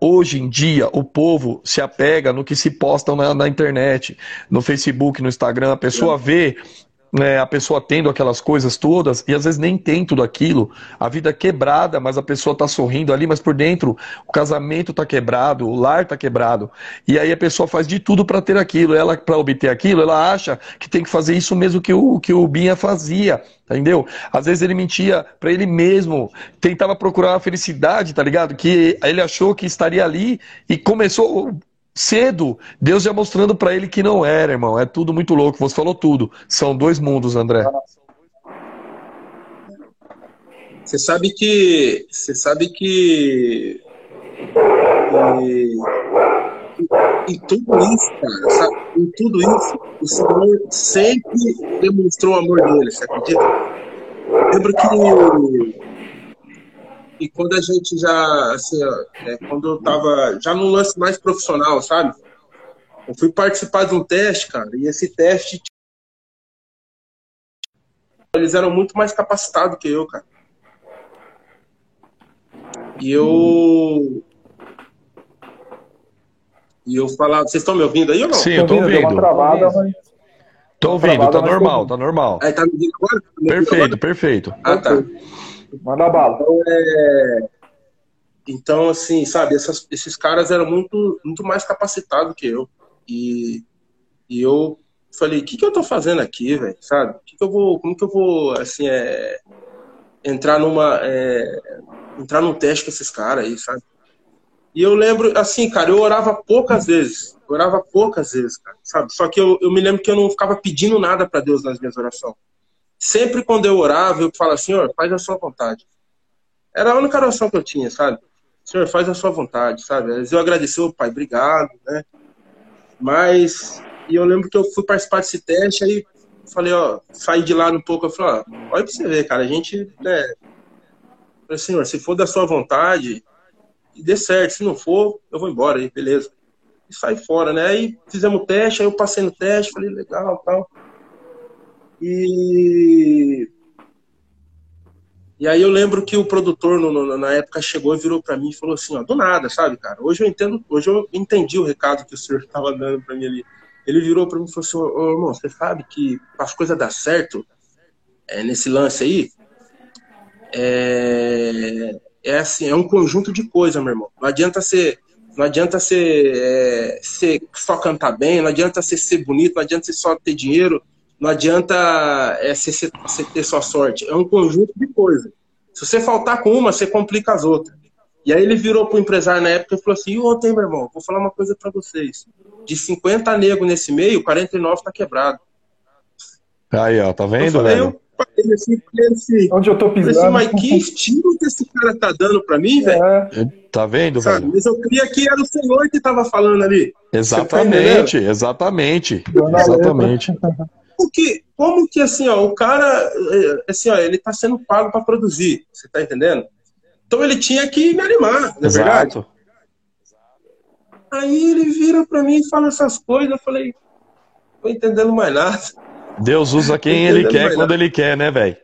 hoje em dia o povo se apega no que se posta na, na internet, no Facebook, no Instagram. A pessoa vê né, a pessoa tendo aquelas coisas todas e às vezes nem tem tudo aquilo, a vida é quebrada, mas a pessoa está sorrindo ali, mas por dentro o casamento está quebrado, o lar está quebrado. E aí a pessoa faz de tudo para ter aquilo. Ela, para obter aquilo, ela acha que tem que fazer isso mesmo que o, que o Binha fazia. Entendeu? Às vezes ele mentia para ele mesmo, tentava procurar a felicidade, tá ligado? Que ele achou que estaria ali e começou cedo, Deus já mostrando para ele que não era, irmão. É tudo muito louco. Você falou tudo. São dois mundos, André. Você sabe que. Você sabe que. em tudo isso, cara, sabe? Em tudo isso, o Senhor sempre demonstrou o amor dele, você acredita? Lembro que e quando a gente já, assim, é, quando eu tava já no lance mais profissional, sabe? Eu fui participar de um teste, cara, e esse teste eles eram muito mais capacitados que eu, cara. E eu e eu falava, vocês estão me ouvindo aí ou não? Sim, eu tô ouvindo. Travada, mas... Tô ouvindo, tá normal, tá normal. Aí, tá me ouvindo agora? Tá perfeito, agora? perfeito. Ah, tá. Manda bala. Então, é... então assim, sabe, essas, esses caras eram muito, muito mais capacitados que eu. E, e eu falei, o que, que eu tô fazendo aqui, velho? Sabe? Que que eu vou, como que eu vou, assim, é, entrar numa. É, entrar num teste com esses caras aí, sabe? E eu lembro, assim, cara, eu orava poucas vezes. Orava poucas vezes, cara, sabe? Só que eu, eu me lembro que eu não ficava pedindo nada para Deus nas minhas orações. Sempre quando eu orava, eu falava, Senhor, faz a sua vontade. Era a única oração que eu tinha, sabe? Senhor, faz a sua vontade, sabe? Às vezes eu agradeci, o pai, obrigado, né? Mas, e eu lembro que eu fui participar desse teste, aí falei, ó, saí de lá um pouco, eu falei, ó, olha pra você ver, cara, a gente, né? Falei, Senhor, se for da sua vontade, e dê certo, se não for, eu vou embora aí, beleza. E saí fora, né? Aí fizemos o teste, aí eu passei no teste, falei, legal, tal. E e aí eu lembro que o produtor no, no, na época chegou e virou para mim e falou assim, ó, do nada, sabe, cara? Hoje eu entendo, hoje eu entendi o recado que o senhor (laughs) estava dando para mim ali. Ele virou para mim e falou assim, ô, irmão, você sabe que as coisas dar certo é, nesse lance aí é, é assim, é um conjunto de coisas, meu irmão. Não adianta ser não adianta ser, é, só cantar bem, não adianta ser, ser bonito, não adianta ser só ter dinheiro, não adianta é, você, você ter sua sorte. É um conjunto de coisas. Se você faltar com uma, você complica as outras. E aí ele virou pro empresário na época e falou assim: ontem, meu irmão, vou falar uma coisa para vocês. De 50 negros nesse meio, 49 tá quebrado. Aí, ó, tá vendo, eu falei, velho? Eu assim, assim, Onde eu tô pisando? Assim, mas que estilo que esse cara tá dando pra mim, velho? É. Tá vendo, Sabe? velho? Mas eu queria que era o senhor que tava falando ali. Exatamente, tá exatamente. exatamente. (laughs) como que, como que assim, ó, o cara, é, assim, ó, ele tá sendo pago para produzir, você tá entendendo? Então ele tinha que me animar, não é verdade? Aí ele vira para mim e fala essas coisas, eu falei, tô entendendo mais nada. Deus usa quem (laughs) ele quer quando ele quer, né, velho?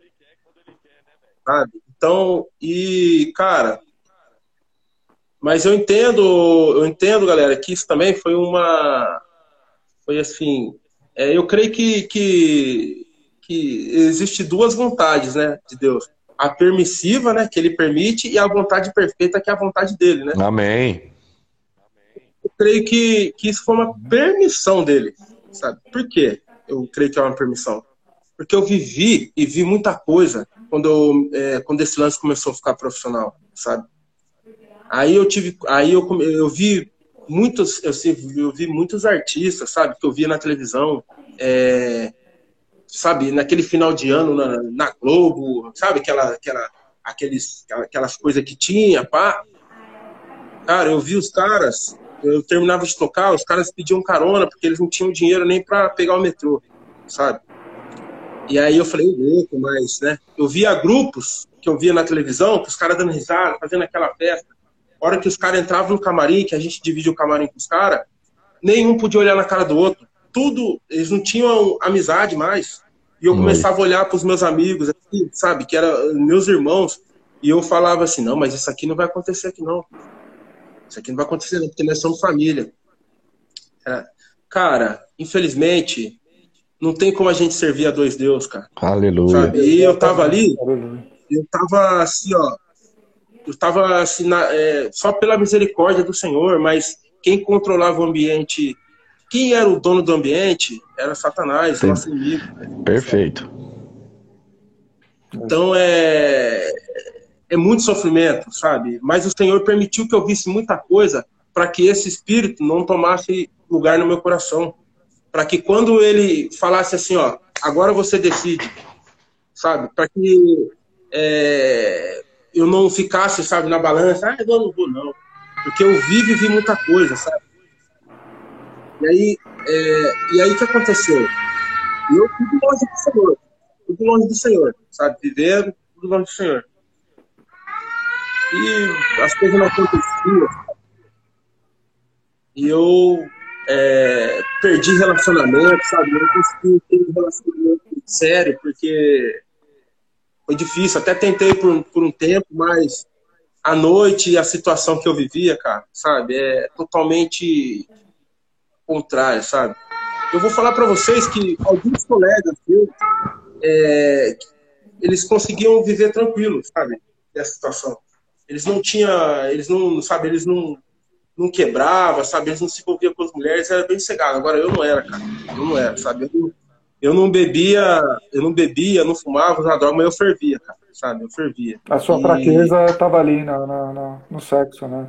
Sabe? Então, e, cara, mas eu entendo, eu entendo, galera, que isso também foi uma. Foi assim. É, eu creio que, que, que existe duas vontades, né, de Deus. A permissiva, né, que ele permite, e a vontade perfeita, que é a vontade dele, né? Amém. Eu creio que, que isso foi uma permissão dele, sabe? Por quê? Eu creio que é uma permissão. Porque eu vivi e vi muita coisa quando, eu, é, quando esse lance começou a ficar profissional, sabe? Aí eu tive, aí eu, eu vi muitos, eu, eu vi muitos artistas, sabe, que eu via na televisão, é, sabe, naquele final de ano na, na, Globo, sabe, aquela, aquela, aqueles, aquelas coisas que tinha, pá. Cara, eu vi os caras, eu terminava de tocar, os caras pediam carona porque eles não tinham dinheiro nem para pegar o metrô, sabe? E aí eu falei, louco, mas, né? Eu via grupos que eu via na televisão, os caras dando risada, fazendo aquela festa hora que os caras entravam no camarim, que a gente divide o camarim com os caras, nenhum podia olhar na cara do outro. Tudo, eles não tinham amizade mais. E eu começava a olhar para os meus amigos, assim, sabe, que eram meus irmãos, e eu falava assim: não, mas isso aqui não vai acontecer aqui, não. Isso aqui não vai acontecer, não, porque nós somos família. É. Cara, infelizmente, não tem como a gente servir a dois deuses, cara. Aleluia. Sabe? E eu tava ali, eu tava assim, ó, eu estava assim, na, é, só pela misericórdia do Senhor, mas quem controlava o ambiente, quem era o dono do ambiente, era Satanás, Sim. nosso inimigo. Perfeito. Então é, é muito sofrimento, sabe? Mas o Senhor permitiu que eu visse muita coisa para que esse espírito não tomasse lugar no meu coração. Para que quando ele falasse assim, ó, agora você decide, sabe? Para que é, eu não ficasse, sabe, na balança, ah, eu não vou, não. Porque eu vi vivi muita coisa, sabe? E aí, é, e aí o que aconteceu? Eu tudo longe do Senhor. Tudo longe do Senhor, sabe? Vivendo, tudo longe do Senhor. E as coisas não aconteciam. E eu é, perdi relacionamento, sabe? Não consegui ter um relacionamento sério, porque foi difícil. Até tentei por, por um tempo, mas a noite e a situação que eu vivia, cara, sabe, é totalmente contrário, sabe? Eu vou falar para vocês que alguns colegas meus, é, eles conseguiam viver tranquilo, sabe, nessa situação. Eles não tinham, eles não, sabe, eles não, não quebrava, sabe, eles não se envolviam com as mulheres, era bem cegado. Agora eu não era, cara, eu não era, sabe, eu eu não bebia, eu não bebia, não fumava, usava droga, mas eu fervia, cara, sabe? Eu fervia. A sua e... fraqueza estava ali na, na, na, no sexo, né?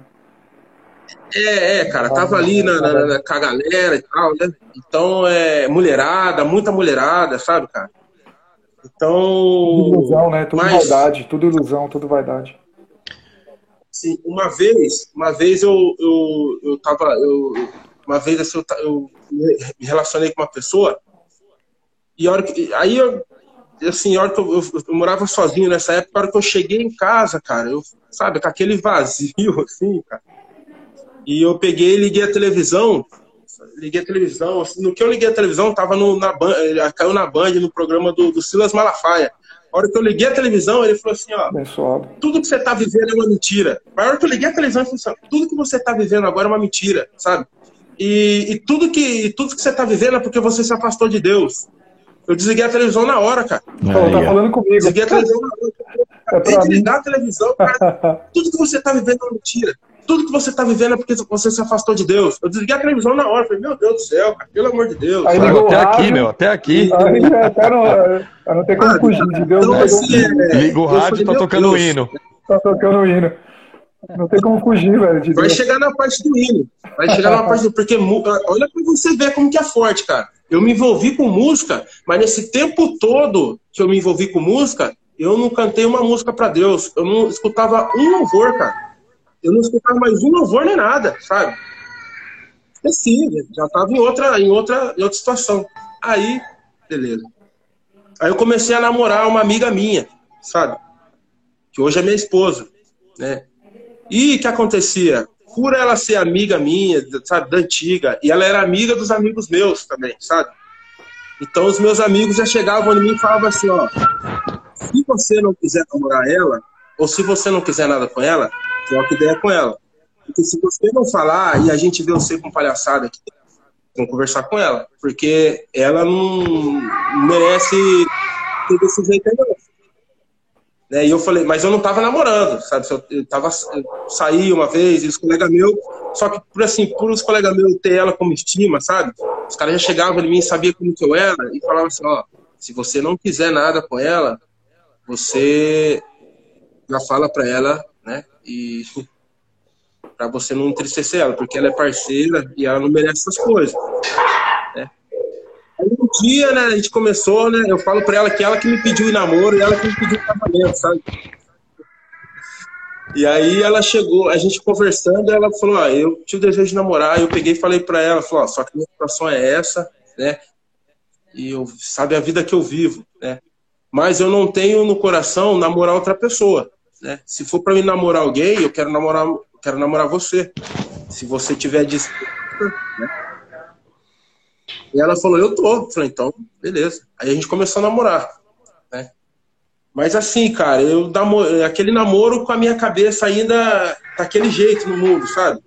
É, é, cara, tava ali na, na, na, com a galera e tal, né? Então, é, mulherada, muita mulherada, sabe, cara? Então. Tudo ilusão, né? Tudo mas... vaidade, tudo ilusão, tudo vaidade. Sim, uma vez, uma vez eu, eu, eu tava. Eu, uma vez assim, eu, eu me relacionei com uma pessoa e hora que, aí eu, assim, a hora que eu, eu, eu, morava sozinho nessa época, a hora que eu cheguei em casa, cara, eu, sabe, com aquele vazio, (laughs) assim, cara. E eu peguei e liguei a televisão, liguei a televisão, assim, no que eu liguei a televisão, tava no, na Band, caiu na Band, no programa do, do Silas Malafaia. A hora que eu liguei a televisão, ele falou assim, ó, tudo que você tá vivendo é uma mentira. A hora que eu liguei a televisão, ele falou assim, tudo que você tá vivendo agora é uma mentira, sabe? E, e tudo que tudo que você tá vivendo é porque você se afastou de Deus. Eu desliguei a televisão na hora, cara. Pô, tá falando comigo. Desliguei a televisão na hora. É desligar a televisão, cara. (laughs) Tudo que você tá vivendo é mentira. Tudo que você tá vivendo é porque você se afastou de Deus. Eu desliguei a televisão na hora. Falei, meu Deus do céu, cara, pelo amor de Deus. Aí até aqui, meu, até aqui. Aí, (laughs) até não, não tem como fugir de Deus. Então, assim, é, Liga o rádio e tá tocando o hino. Tá tocando o hino. Não tem como fugir, velho. De Vai chegar na parte do hino. Vai chegar na parte do. Porque olha pra você ver como que é forte, cara. Eu me envolvi com música, mas nesse tempo todo que eu me envolvi com música, eu não cantei uma música para Deus. Eu não escutava um louvor, cara. Eu não escutava mais um louvor nem nada, sabe? Esqueci, já estava em outra, em outra, em outra situação. Aí beleza. Aí eu comecei a namorar uma amiga minha, sabe? Que hoje é minha esposa, né? E o que acontecia? Por ela ser amiga minha, sabe, da antiga, e ela era amiga dos amigos meus também, sabe? Então os meus amigos já chegavam em mim e falavam assim, ó, se você não quiser namorar ela, ou se você não quiser nada com ela, troca ideia com ela. Porque se você não falar e a gente vê você com palhaçada aqui, vamos conversar com ela. Porque ela não merece ter desse jeito não. Né? E eu falei, mas eu não tava namorando, sabe? Eu tava, eu saí uma vez, e os colegas meus, só que por assim, por os colegas meus ter ela como estima, sabe? Os caras já chegavam em mim, sabiam como que eu era, e falavam assim, ó, se você não quiser nada com ela, você já fala pra ela, né? E para você não entristecer ela, porque ela é parceira e ela não merece essas coisas. Dia, né, a gente começou, né, eu falo para ela que ela que me pediu em namoro e ela que me pediu em casamento, sabe? E aí ela chegou, a gente conversando, ela falou, ah, eu tive o desejo de namorar, eu peguei e falei para ela, falou, só que minha situação é essa, né? E eu sabe a vida que eu vivo, né? Mas eu não tenho no coração namorar outra pessoa, né? Se for para mim namorar alguém, eu quero namorar quero namorar você. Se você tiver disposta, né? E ela falou, eu tô. Eu falei, então, beleza. Aí a gente começou a namorar, né? Mas assim, cara, eu aquele namoro com a minha cabeça ainda daquele jeito no mundo, sabe?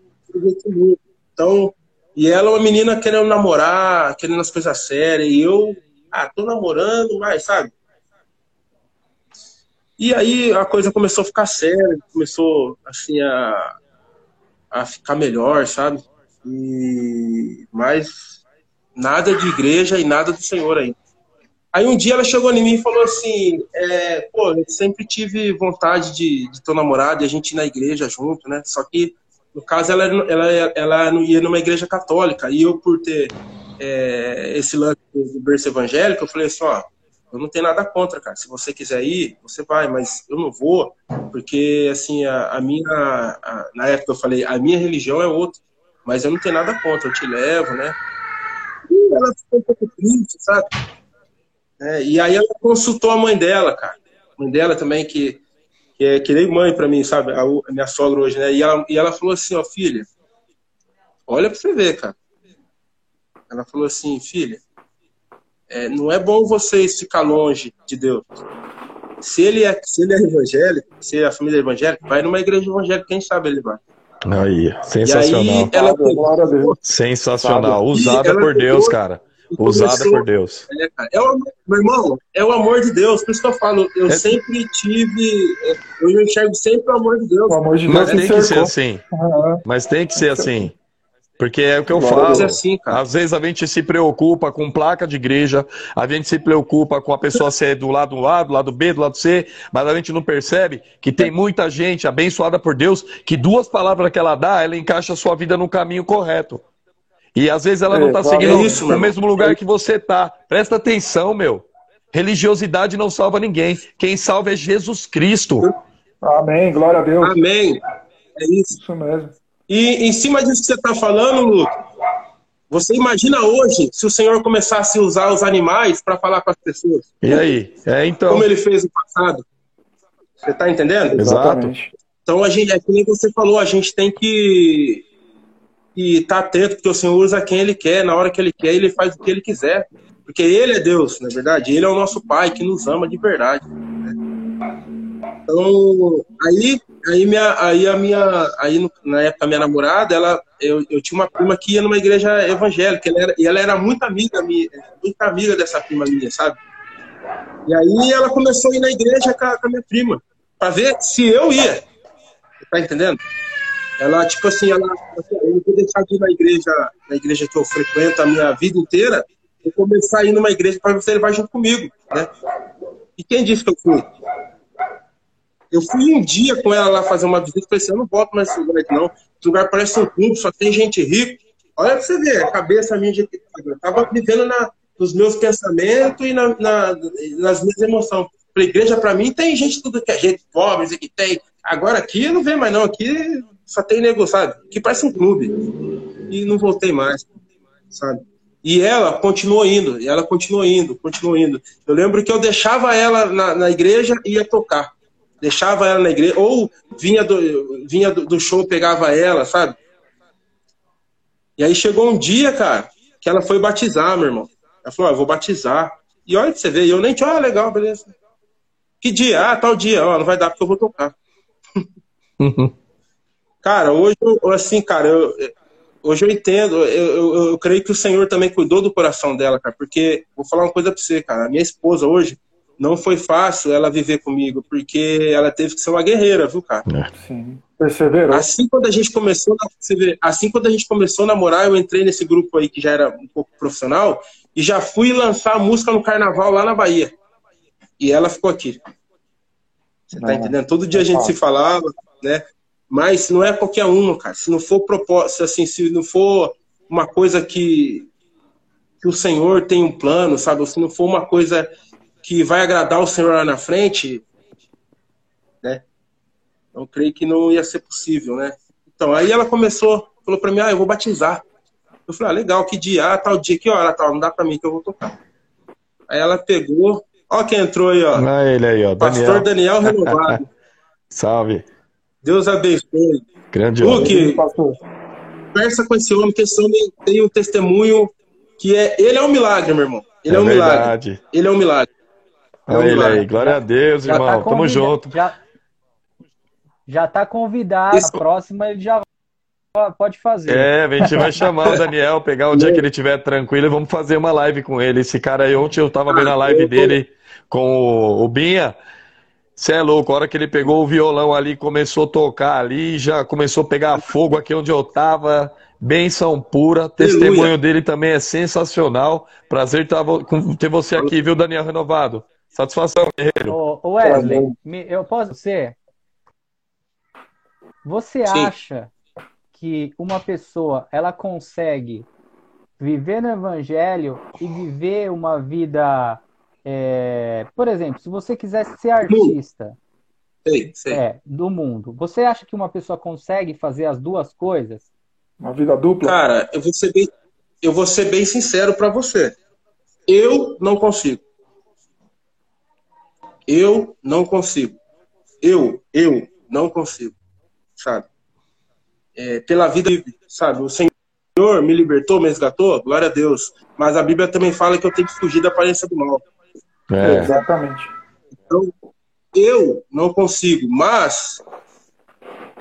Então, e ela é uma menina querendo namorar, querendo as coisas sérias, e eu, ah, tô namorando, mas, sabe? E aí a coisa começou a ficar séria, começou, assim, a, a ficar melhor, sabe? E mas nada de igreja e nada do Senhor ainda. Aí um dia ela chegou em mim e falou assim, é, pô, eu sempre tive vontade de, de ter namorado e a gente ir na igreja junto, né? Só que no caso ela ela ela não ia numa igreja católica e eu por ter é, esse lance do berço evangélico, eu falei assim, ó, eu não tenho nada contra, cara. Se você quiser ir, você vai, mas eu não vou, porque, assim, a, a minha. A, na época eu falei, a minha religião é outra, mas eu não tenho nada contra, eu te levo, né? E ela ficou um pouco triste, sabe? É, e aí ela consultou a mãe dela, cara. Mãe dela também, que, que é que nem mãe para mim, sabe? A, a, minha sogra hoje, né? E ela, e ela falou assim: ó, filha, olha pra você ver, cara. Ela falou assim: filha é, não é bom vocês ficar longe de Deus. Se ele é, se ele é evangélico, se a família é evangélica, vai numa igreja evangélica, quem sabe ele vai. Aí, sensacional. Aí ela pegou, sensacional. Usada por Deus, cara. Usada por Deus. É, cara, é o, meu irmão, é o amor de Deus. Por isso que eu falo, eu é... sempre tive. Eu enxergo sempre o amor de Deus. O amor de Deus Mas tem que ser assim. Uhum. Mas tem que ser assim. Porque é o que eu falo. Assim, Às vezes a gente se preocupa com placa de igreja, a gente se preocupa com a pessoa ser do lado A, do lado B, do lado C, mas a gente não percebe que tem muita gente abençoada por Deus que duas palavras que ela dá, ela encaixa a sua vida no caminho correto. E às vezes ela não está é, seguindo é isso, no mesmo lugar que você está. Presta atenção, meu. Religiosidade não salva ninguém. Quem salva é Jesus Cristo. Amém. Glória a Deus. Amém. É isso. Isso mesmo. E em cima disso que você está falando, Luke, você imagina hoje se o Senhor começasse a usar os animais para falar com as pessoas? E aí? É, então. Como ele fez no passado? Você está entendendo? Exatamente. Então a gente, é que nem você falou, a gente tem que estar tá atento, porque o Senhor usa quem Ele quer, na hora que Ele quer, Ele faz o que Ele quiser. Porque Ele é Deus, na é verdade. Ele é o nosso Pai que nos ama de verdade. Né? Então, aí aí, minha, aí a minha, aí na época minha namorada, ela, eu, eu tinha uma prima que ia numa igreja evangélica, ela era, e ela era muito amiga minha, muito amiga dessa prima minha, sabe? E aí ela começou a ir na igreja com a, com a minha prima, para ver se eu ia. Tá entendendo? Ela, tipo assim, ela, eu não vou deixar de ir na igreja, na igreja que eu frequento a minha vida inteira, e começar a ir numa igreja para você levar junto comigo, né? E quem disse que eu fui? Eu fui um dia com ela lá fazer uma visita falei assim, eu não volto mais esse lugar aqui não. Esse lugar parece um clube, só tem gente rica. Olha pra você ver, a cabeça minha de eu tava vivendo na, nos meus pensamentos e na, na, nas minhas emoções. Pra igreja, pra mim, tem gente tudo que é gente pobre, que tem. Agora aqui eu não vejo mais não, aqui só tem negócio, sabe? Aqui parece um clube. E não voltei mais, sabe? E ela continuou indo, e ela continuou indo, continuou indo. Eu lembro que eu deixava ela na, na igreja e ia tocar. Deixava ela na igreja, ou vinha do, vinha do, show, pegava ela, sabe? E aí chegou um dia, cara, que ela foi batizar, meu irmão. Ela falou, ah, eu vou batizar. E olha que você vê, e eu nem tinha, ah, legal, beleza. Que dia? Ah, tal dia. Ó, não vai dar porque eu vou tocar. (laughs) cara, hoje, assim, cara, eu, hoje eu entendo, eu, eu, eu, creio que o Senhor também cuidou do coração dela, cara, porque, vou falar uma coisa pra você, cara, a minha esposa hoje, não foi fácil ela viver comigo, porque ela teve que ser uma guerreira, viu, cara? É. Sim. Perseverou. Assim quando a gente começou, assim quando a gente começou a namorar, eu entrei nesse grupo aí que já era um pouco profissional e já fui lançar música no carnaval lá na Bahia. E ela ficou aqui. Você tá entendendo? Todo dia a gente se falava, né? Mas não é qualquer uma, cara. Se não for propósito, assim, se não for uma coisa que, que o Senhor tem um plano, sabe? Se não for uma coisa que vai agradar o Senhor lá na frente, né? Eu creio que não ia ser possível, né? Então, aí ela começou, falou para mim, ah, eu vou batizar. Eu falei, ah, legal, que dia? Ah, tal dia, que hora? Tal, não dá para mim que eu vou tocar. Aí ela pegou, ó quem entrou aí, ó. Ah, ele aí, ó. Pastor Daniel, Daniel Renovado. (laughs) Salve. Deus abençoe. Grande Luke, conversa com esse homem, que esse homem tem um testemunho que é. Ele é um milagre, meu irmão. Ele é, é um verdade. milagre. Ele é um milagre. Um Olha milagre. aí, glória a Deus, já irmão. Tá Tamo junto. Já, já tá convidado. Esse... A próxima ele já pode fazer. É, a gente vai chamar o Daniel, pegar o dia que ele estiver tranquilo e vamos fazer uma live com ele. Esse cara aí, ontem eu tava vendo a live dele com o, o Binha. Você é louco, a hora que ele pegou o violão ali, começou a tocar ali, já começou a pegar fogo aqui onde eu tava, benção pura, testemunho Aleluia. dele também é sensacional. Prazer ter você aqui, viu, Daniel Renovado? Satisfação, guerreiro. Ô, Wesley, eu posso ser? Você Sim. acha que uma pessoa, ela consegue viver no evangelho e viver uma vida é, por exemplo, se você quisesse ser artista sei, sei. É, do mundo, você acha que uma pessoa consegue fazer as duas coisas? Uma vida dupla? Cara, eu vou ser bem, eu vou ser bem sincero para você. Eu não consigo. Eu não consigo. Eu, eu não consigo. Sabe? É, pela vida, sabe? O Senhor me libertou, me resgatou, glória a Deus. Mas a Bíblia também fala que eu tenho que fugir da aparência do mal. É. Exatamente. Então, eu não consigo, mas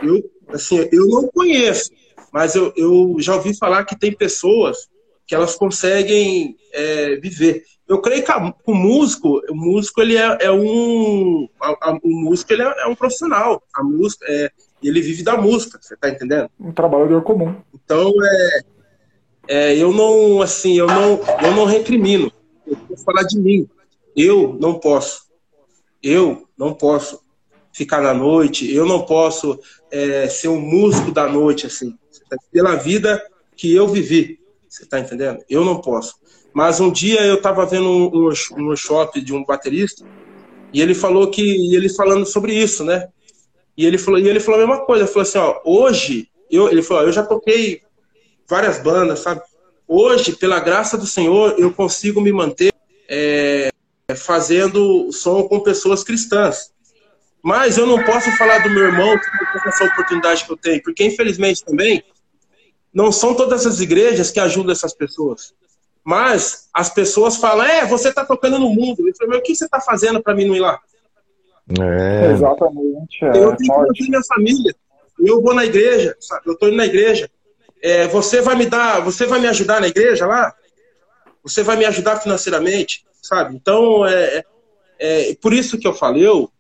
eu, assim, eu não conheço, mas eu, eu já ouvi falar que tem pessoas que elas conseguem é, viver. Eu creio que a, o músico, o músico ele é, é um, a, a, o músico ele é, é, um profissional. A música, é, ele vive da música. Você está entendendo? Um trabalhador comum. Então é, é, eu não, assim, eu não, eu não recrimino. Eu vou falar de mim. Eu não posso. Eu não posso ficar na noite. Eu não posso é, ser um músico da noite, assim. Tá pela vida que eu vivi. Você tá entendendo? Eu não posso. Mas um dia eu estava vendo um, um workshop de um baterista e ele falou que e ele falando sobre isso, né? E ele falou e ele falou a mesma coisa. Ele falou assim, ó, hoje eu, ele falou, eu já toquei várias bandas, sabe? Hoje, pela graça do Senhor, eu consigo me manter é, fazendo som com pessoas cristãs. Mas eu não posso falar do meu irmão com essa oportunidade que eu tenho, porque infelizmente também não são todas as igrejas que ajudam essas pessoas. Mas as pessoas falam, é, você está tocando no mundo. Eu falei, o que você está fazendo para mim não ir lá? É. Exatamente. É. Eu tenho que manter minha família. Eu vou na igreja, sabe? eu estou indo na igreja. É, você vai me dar, você vai me ajudar na igreja lá? Você vai me ajudar financeiramente? sabe? Então, é, é, é por isso que eu falei, eu,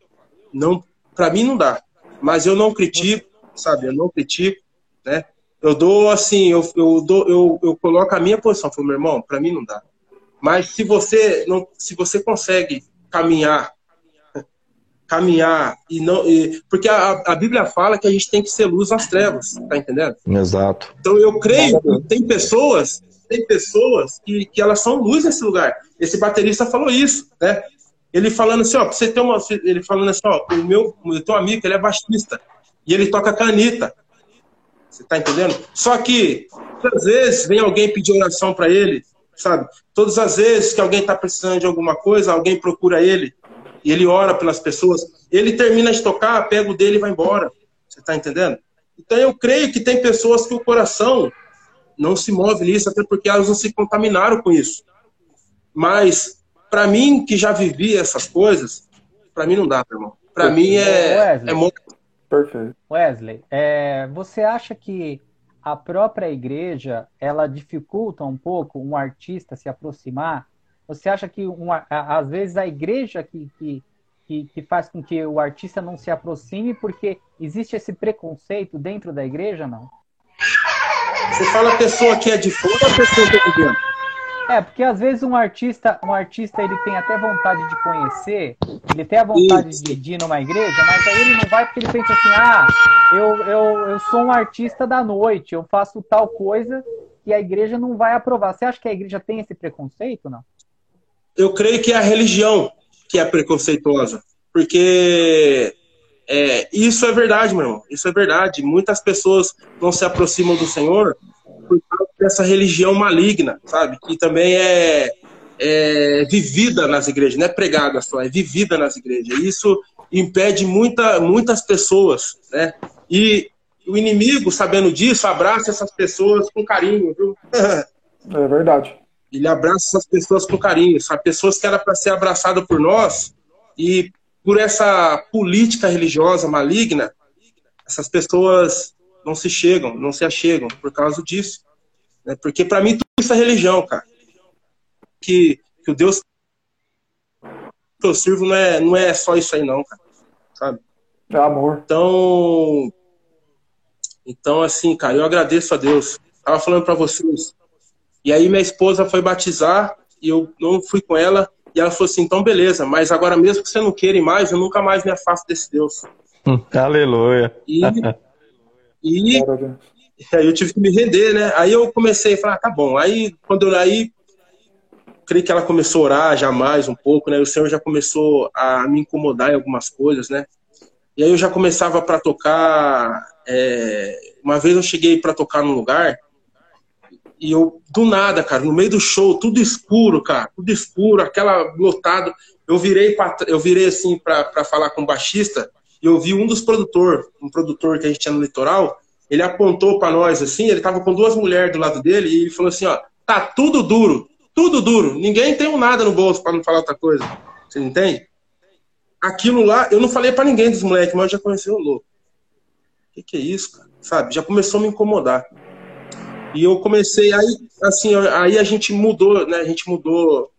não, para mim não dá. Mas eu não critico, sabe? Eu não critico, né? Eu dou assim, eu, eu, dou, eu, eu coloco a minha posição. Falei, meu irmão, para mim não dá. Mas se você não, se você consegue caminhar, caminhar e não, e, porque a, a Bíblia fala que a gente tem que ser luz nas trevas, tá entendendo? Exato. Então eu creio que tem pessoas tem pessoas que, que elas são luz nesse lugar. Esse baterista falou isso, né? Ele falando assim, ó, você ter uma. Ele falando assim, ó, o meu, o teu amigo, ele é baixista. E ele toca caneta. Você tá entendendo? Só que, às vezes, vem alguém pedir oração para ele, sabe? Todas as vezes que alguém está precisando de alguma coisa, alguém procura ele e ele ora pelas pessoas. Ele termina de tocar, pega o dele e vai embora. Você está entendendo? Então eu creio que tem pessoas que o coração não se move nisso, até porque elas não se contaminaram com isso. Mas, para mim, que já vivi essas coisas, para mim não dá, meu irmão. Para mim é, é Perfeito. Wesley, é, você acha que a própria igreja ela dificulta um pouco um artista se aproximar? Você acha que uma, às vezes a igreja que, que, que, que, faz com que o artista não se aproxime porque existe esse preconceito dentro da igreja, não? Você fala a pessoa que é de fora ou a pessoa que é de dentro? É, porque às vezes um artista, um artista ele tem até vontade de conhecer, ele tem a vontade Isso. de ir numa igreja, mas aí ele não vai porque ele pensa assim, ah, eu, eu, eu sou um artista da noite, eu faço tal coisa e a igreja não vai aprovar. Você acha que a igreja tem esse preconceito, não? Eu creio que é a religião que é preconceituosa, porque é, isso é verdade, meu irmão, isso é verdade. Muitas pessoas não se aproximam do Senhor por causa dessa religião maligna, sabe? Que também é, é vivida nas igrejas, não é pregada só, é vivida nas igrejas. Isso impede muita, muitas pessoas, né? E o inimigo, sabendo disso, abraça essas pessoas com carinho, viu? (laughs) É verdade. Ele abraça essas pessoas com carinho, sabe? Pessoas que eram para ser abraçadas por nós e por essa política religiosa maligna, essas pessoas não se chegam, não se achegam por causa disso. Né? Porque para mim tudo isso é religião, cara. Que, que o Deus que eu sirvo não é, não é só isso aí, não, cara. Sabe? É amor. Então, então assim, cara, eu agradeço a Deus. Tava falando para vocês. E aí minha esposa foi batizar e eu não fui com ela. E ela falou assim: então beleza, mas agora mesmo que você não queira mais, eu nunca mais me afasto desse Deus. (laughs) Aleluia. E, e aí eu tive que me render, né? Aí eu comecei a falar: tá bom. Aí, quando eu. Aí, creio que ela começou a orar já mais um pouco, né? O Senhor já começou a me incomodar em algumas coisas, né? E aí eu já começava para tocar. É... Uma vez eu cheguei para tocar num lugar e eu, do nada, cara, no meio do show, tudo escuro, cara, tudo escuro, aquela lotado. Eu virei, pra, eu virei assim para falar com o baixista e eu vi um dos produtores, um produtor que a gente tinha no litoral, ele apontou para nós assim, ele tava com duas mulheres do lado dele e ele falou assim: ó, tá tudo duro, tudo duro, ninguém tem um nada no bolso para não falar outra coisa. Você entende? Aquilo lá, eu não falei para ninguém dos moleques, mas eu já conheci o louco. O que, que é isso, cara? Sabe? Já começou a me incomodar. E eu comecei, aí, assim, aí a gente mudou, né? A gente mudou.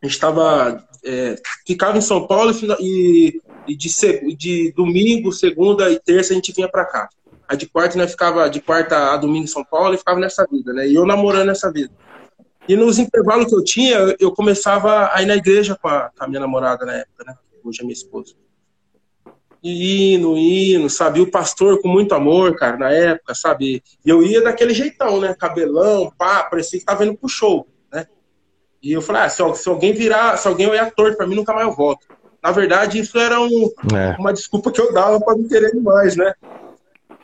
A gente estava. É, ficava em São Paulo e, e de, de domingo, segunda e terça a gente vinha para cá. Aí de quarta, né, ficava de quarta a domingo em São Paulo e ficava nessa vida, né? E eu namorando nessa vida. E nos intervalos que eu tinha, eu começava a ir na igreja com a, com a minha namorada na época, né? Hoje é minha esposa. E indo, indo, sabe? o pastor com muito amor, cara, na época, sabe? E eu ia daquele jeitão, né? Cabelão, pá, parecia que tava indo pro show, né? E eu falei, ah, se, se alguém virar, se alguém olhar torto pra mim, nunca mais eu volto. Na verdade, isso era um, é. uma desculpa que eu dava pra não querer mais, né?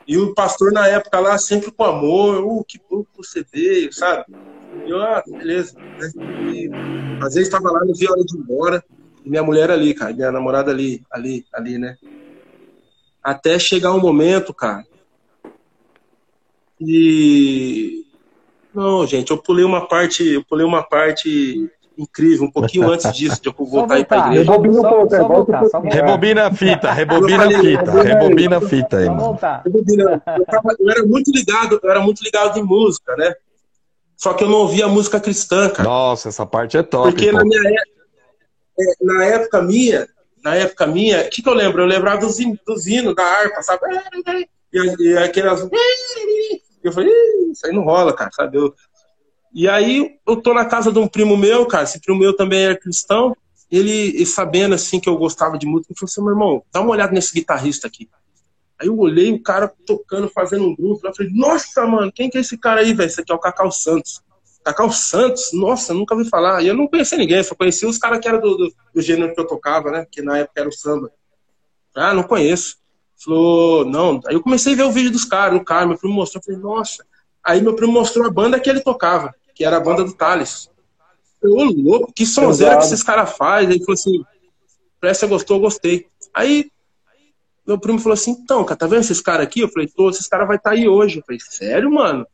E o pastor na época lá, sempre com amor, uh, que bom que você veio, sabe? E eu, ah, beleza. Né? E, às vezes tava lá, não via a hora de ir embora. E minha mulher ali, cara, minha namorada ali, ali, ali, né? até chegar um momento, cara. E não, gente, eu pulei uma parte, eu pulei uma parte incrível, um pouquinho antes disso, de eu voltar aí pra igreja. Rebobina um pouco, Rebobina a fita, (laughs) rebobina a fita, rebobina a fita aí, mano. Eu, tava, eu era muito ligado, eu era muito ligado em música, né? Só que eu não ouvia música cristã, cara. Nossa, essa parte é top. Porque pô. na minha época, é, na época minha, na época minha, o que, que eu lembro? Eu lembrava dos, dos hinos da harpa, sabe? E, e aquelas. Eu falei, isso aí não rola, cara, sabe? Eu... E aí eu tô na casa de um primo meu, cara, esse primo meu também é cristão, ele, sabendo assim que eu gostava de música, ele falou assim, meu irmão, dá uma olhada nesse guitarrista aqui. Aí eu olhei o cara tocando, fazendo um grupo, eu falei, nossa, mano, quem que é esse cara aí, velho? Esse aqui é o Cacau Santos. Cacau Santos, nossa, nunca ouvi falar. E eu não conhecia ninguém, só conhecia os caras que eram do, do, do, gênero que eu tocava, né? Que na época era o samba. Ah, não conheço. Falou, não. Aí eu comecei a ver o vídeo dos caras, o cara, meu primo mostrou, eu falei, nossa. Aí meu primo mostrou a banda que ele tocava. Que era a banda do Thales. Eu, louco, que sonzeira que esses caras fazem. Ele falou assim, Presta gostou, gostei. Aí, meu primo falou assim, então, cara, tá vendo esses caras aqui? Eu falei, tô, esses caras vai estar tá aí hoje. Eu falei, sério, mano?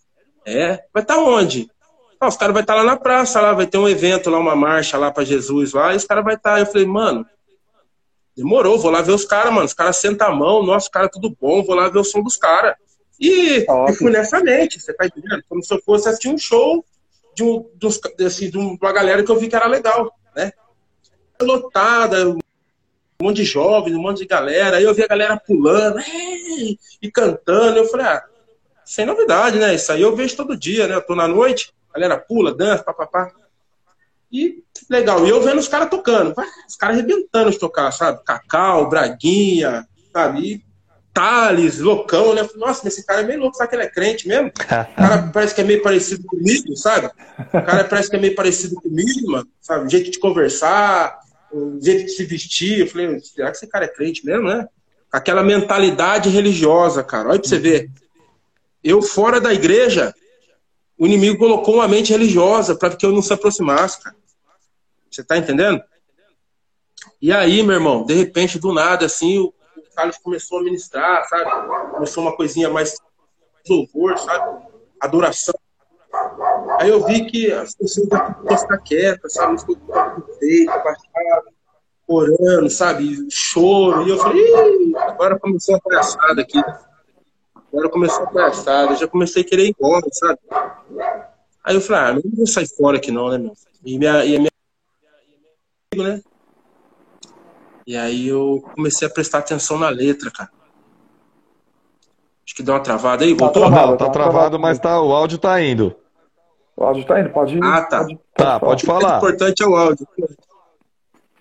É, vai estar tá onde? Ah, os caras vai estar tá lá na praça, lá, vai ter um evento lá, uma marcha lá para Jesus lá, e os caras vai estar. Tá. Eu falei, mano, demorou, vou lá ver os caras, mano. Os caras sentam a mão, nossa, cara tudo bom, vou lá ver o som dos caras. E, e fui nessa mente, você tá entendendo? Como se eu fosse assistir um show de, um, dos, assim, de uma galera que eu vi que era legal, né? Lotada, um monte de jovens, um monte de galera. Aí eu vi a galera pulando e cantando. Eu falei, ah, sem novidade, né? Isso aí eu vejo todo dia, né? Eu tô na noite, a galera pula, dança, papapá. E legal. E eu vendo os caras tocando, os caras arrebentando de tocar, sabe? Cacau, Braguinha, sabe? E Thales, loucão, né? Nossa, esse cara é meio louco, sabe que ele é crente mesmo? (laughs) O cara parece que é meio parecido comigo, sabe? O cara parece que é meio parecido comigo, mano, sabe? O jeito de conversar, o jeito de se vestir. Eu falei, será que esse cara é crente mesmo, né? Aquela mentalidade religiosa, cara. Olha pra você ver. Eu, fora da igreja, o inimigo colocou uma mente religiosa para que eu não se aproximasse, cara. Você tá entendendo? E aí, meu irmão, de repente, do nada, assim, o Carlos começou a ministrar, sabe? Começou uma coisinha mais louvor, sabe? Adoração. Aí eu vi que as pessoas iam ficar quietas, sabe? Ficou com peito, baixado, orando, sabe? Choro. E eu falei, agora começou a palhaçada aqui. Agora começou a palhaçada. Já comecei a querer ir embora, sabe? Aí eu falei, ah, não vou sair fora aqui não, né, meu? E, minha, e minha né? E aí eu comecei a prestar atenção na letra, cara. Acho que deu uma travada aí, voltou? Tá travado, Não, tá, tá travado, travado, mas tá, o áudio tá indo. O áudio tá indo, pode ir. Ah, tá. Pode, pode tá, pode falar. O importante é o áudio.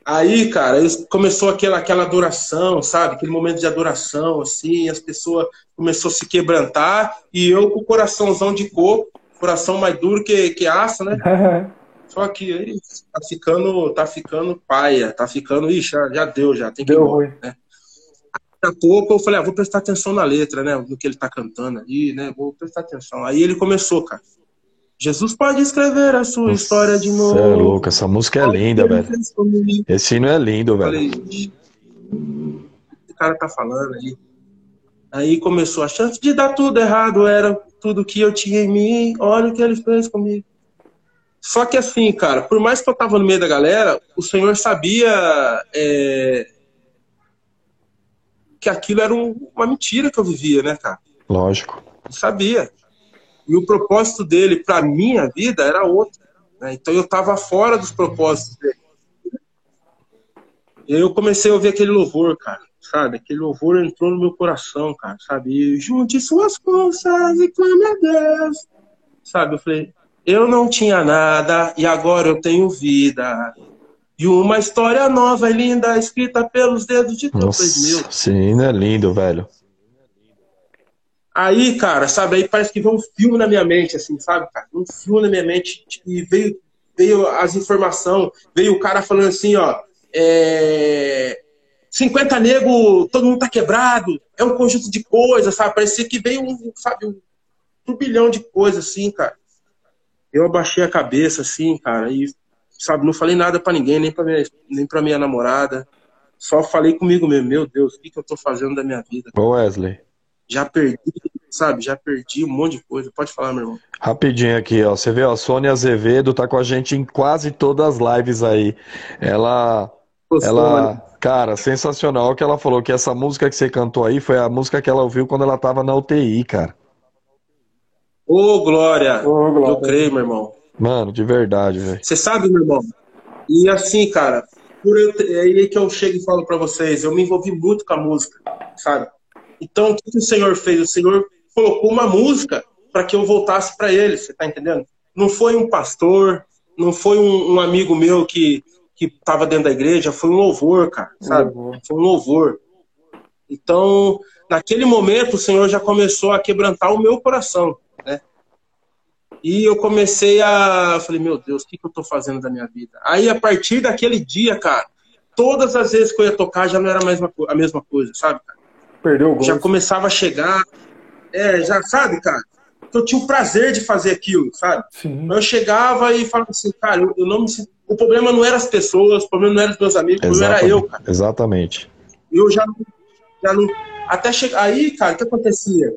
Aí, cara, começou aquela, aquela adoração, sabe? Aquele momento de adoração, assim, as pessoas começou a se quebrantar e eu com o coraçãozão de coco, coração mais duro que, que aço, né? (laughs) Só que aí tá ficando, tá ficando paia, tá ficando, ixi, já, já deu, já, tem que deu ir embora, né? Daqui a pouco eu falei, ah, vou prestar atenção na letra, né? No que ele tá cantando ali, né? Vou prestar atenção. Aí ele começou, cara. Jesus pode escrever a sua Nossa, história de novo. Você é louco, essa música é linda, velho. Esse hino é lindo, velho. Falei, o cara tá falando aí. Aí começou, a chance de dar tudo errado era tudo que eu tinha em mim. Olha o que ele fez comigo. Só que assim, cara, por mais que eu tava no meio da galera, o Senhor sabia é, que aquilo era um, uma mentira que eu vivia, né, cara? Lógico. Eu sabia. E o propósito dele para minha vida era outro. Né? Então eu tava fora dos propósitos dele. E eu comecei a ouvir aquele louvor, cara, sabe? Aquele louvor entrou no meu coração, cara, sabe? E junte suas forças e clame a Deus. Sabe? Eu falei, eu não tinha nada e agora eu tenho vida. E uma história nova e linda escrita pelos dedos de Deus. Meu. Sim, é lindo, velho. Aí, cara, sabe, aí parece que veio um filme na minha mente, assim, sabe, cara? Um filme na minha mente e veio, veio as informações, veio o cara falando assim, ó, é... 50 nego, todo mundo tá quebrado, é um conjunto de coisas, sabe? Parecia que veio um, sabe, um turbilhão de coisas, assim, cara eu abaixei a cabeça, assim, cara, e, sabe, não falei nada para ninguém, nem pra, minha, nem pra minha namorada. Só falei comigo mesmo, meu Deus, o que, que eu tô fazendo da minha vida? Ô Wesley. Já perdi, sabe, já perdi um monte de coisa. Pode falar, meu irmão. Rapidinho aqui, ó. Você vê, a Sônia Azevedo tá com a gente em quase todas as lives aí. Ela. Ô, ela. Cara, sensacional que ela falou que essa música que você cantou aí foi a música que ela ouviu quando ela tava na UTI, cara. Ô, oh, Glória! Oh, Glória! Eu creio, meu irmão. Mano, de verdade, velho. Você sabe, meu irmão? E assim, cara, por eu, é aí que eu chego e falo para vocês, eu me envolvi muito com a música, sabe? Então, o que o Senhor fez? O Senhor colocou uma música para que eu voltasse para Ele, você tá entendendo? Não foi um pastor, não foi um, um amigo meu que que estava dentro da igreja, foi um louvor, cara, sabe? Uhum. Foi um louvor. Então, naquele momento, o Senhor já começou a quebrantar o meu coração. E eu comecei a. Falei, meu Deus, o que, que eu tô fazendo da minha vida? Aí, a partir daquele dia, cara, todas as vezes que eu ia tocar já não era a mesma, a mesma coisa, sabe, cara? Perdeu o gol. Já começava a chegar. É, já sabe, cara? que eu tinha o prazer de fazer aquilo, sabe? Sim. Eu chegava e falava assim, cara, eu, eu não me O problema não era as pessoas, o problema não era os meus amigos, o problema era eu, cara. Exatamente. Eu já, já não. Até chegar. Aí, cara, o que acontecia?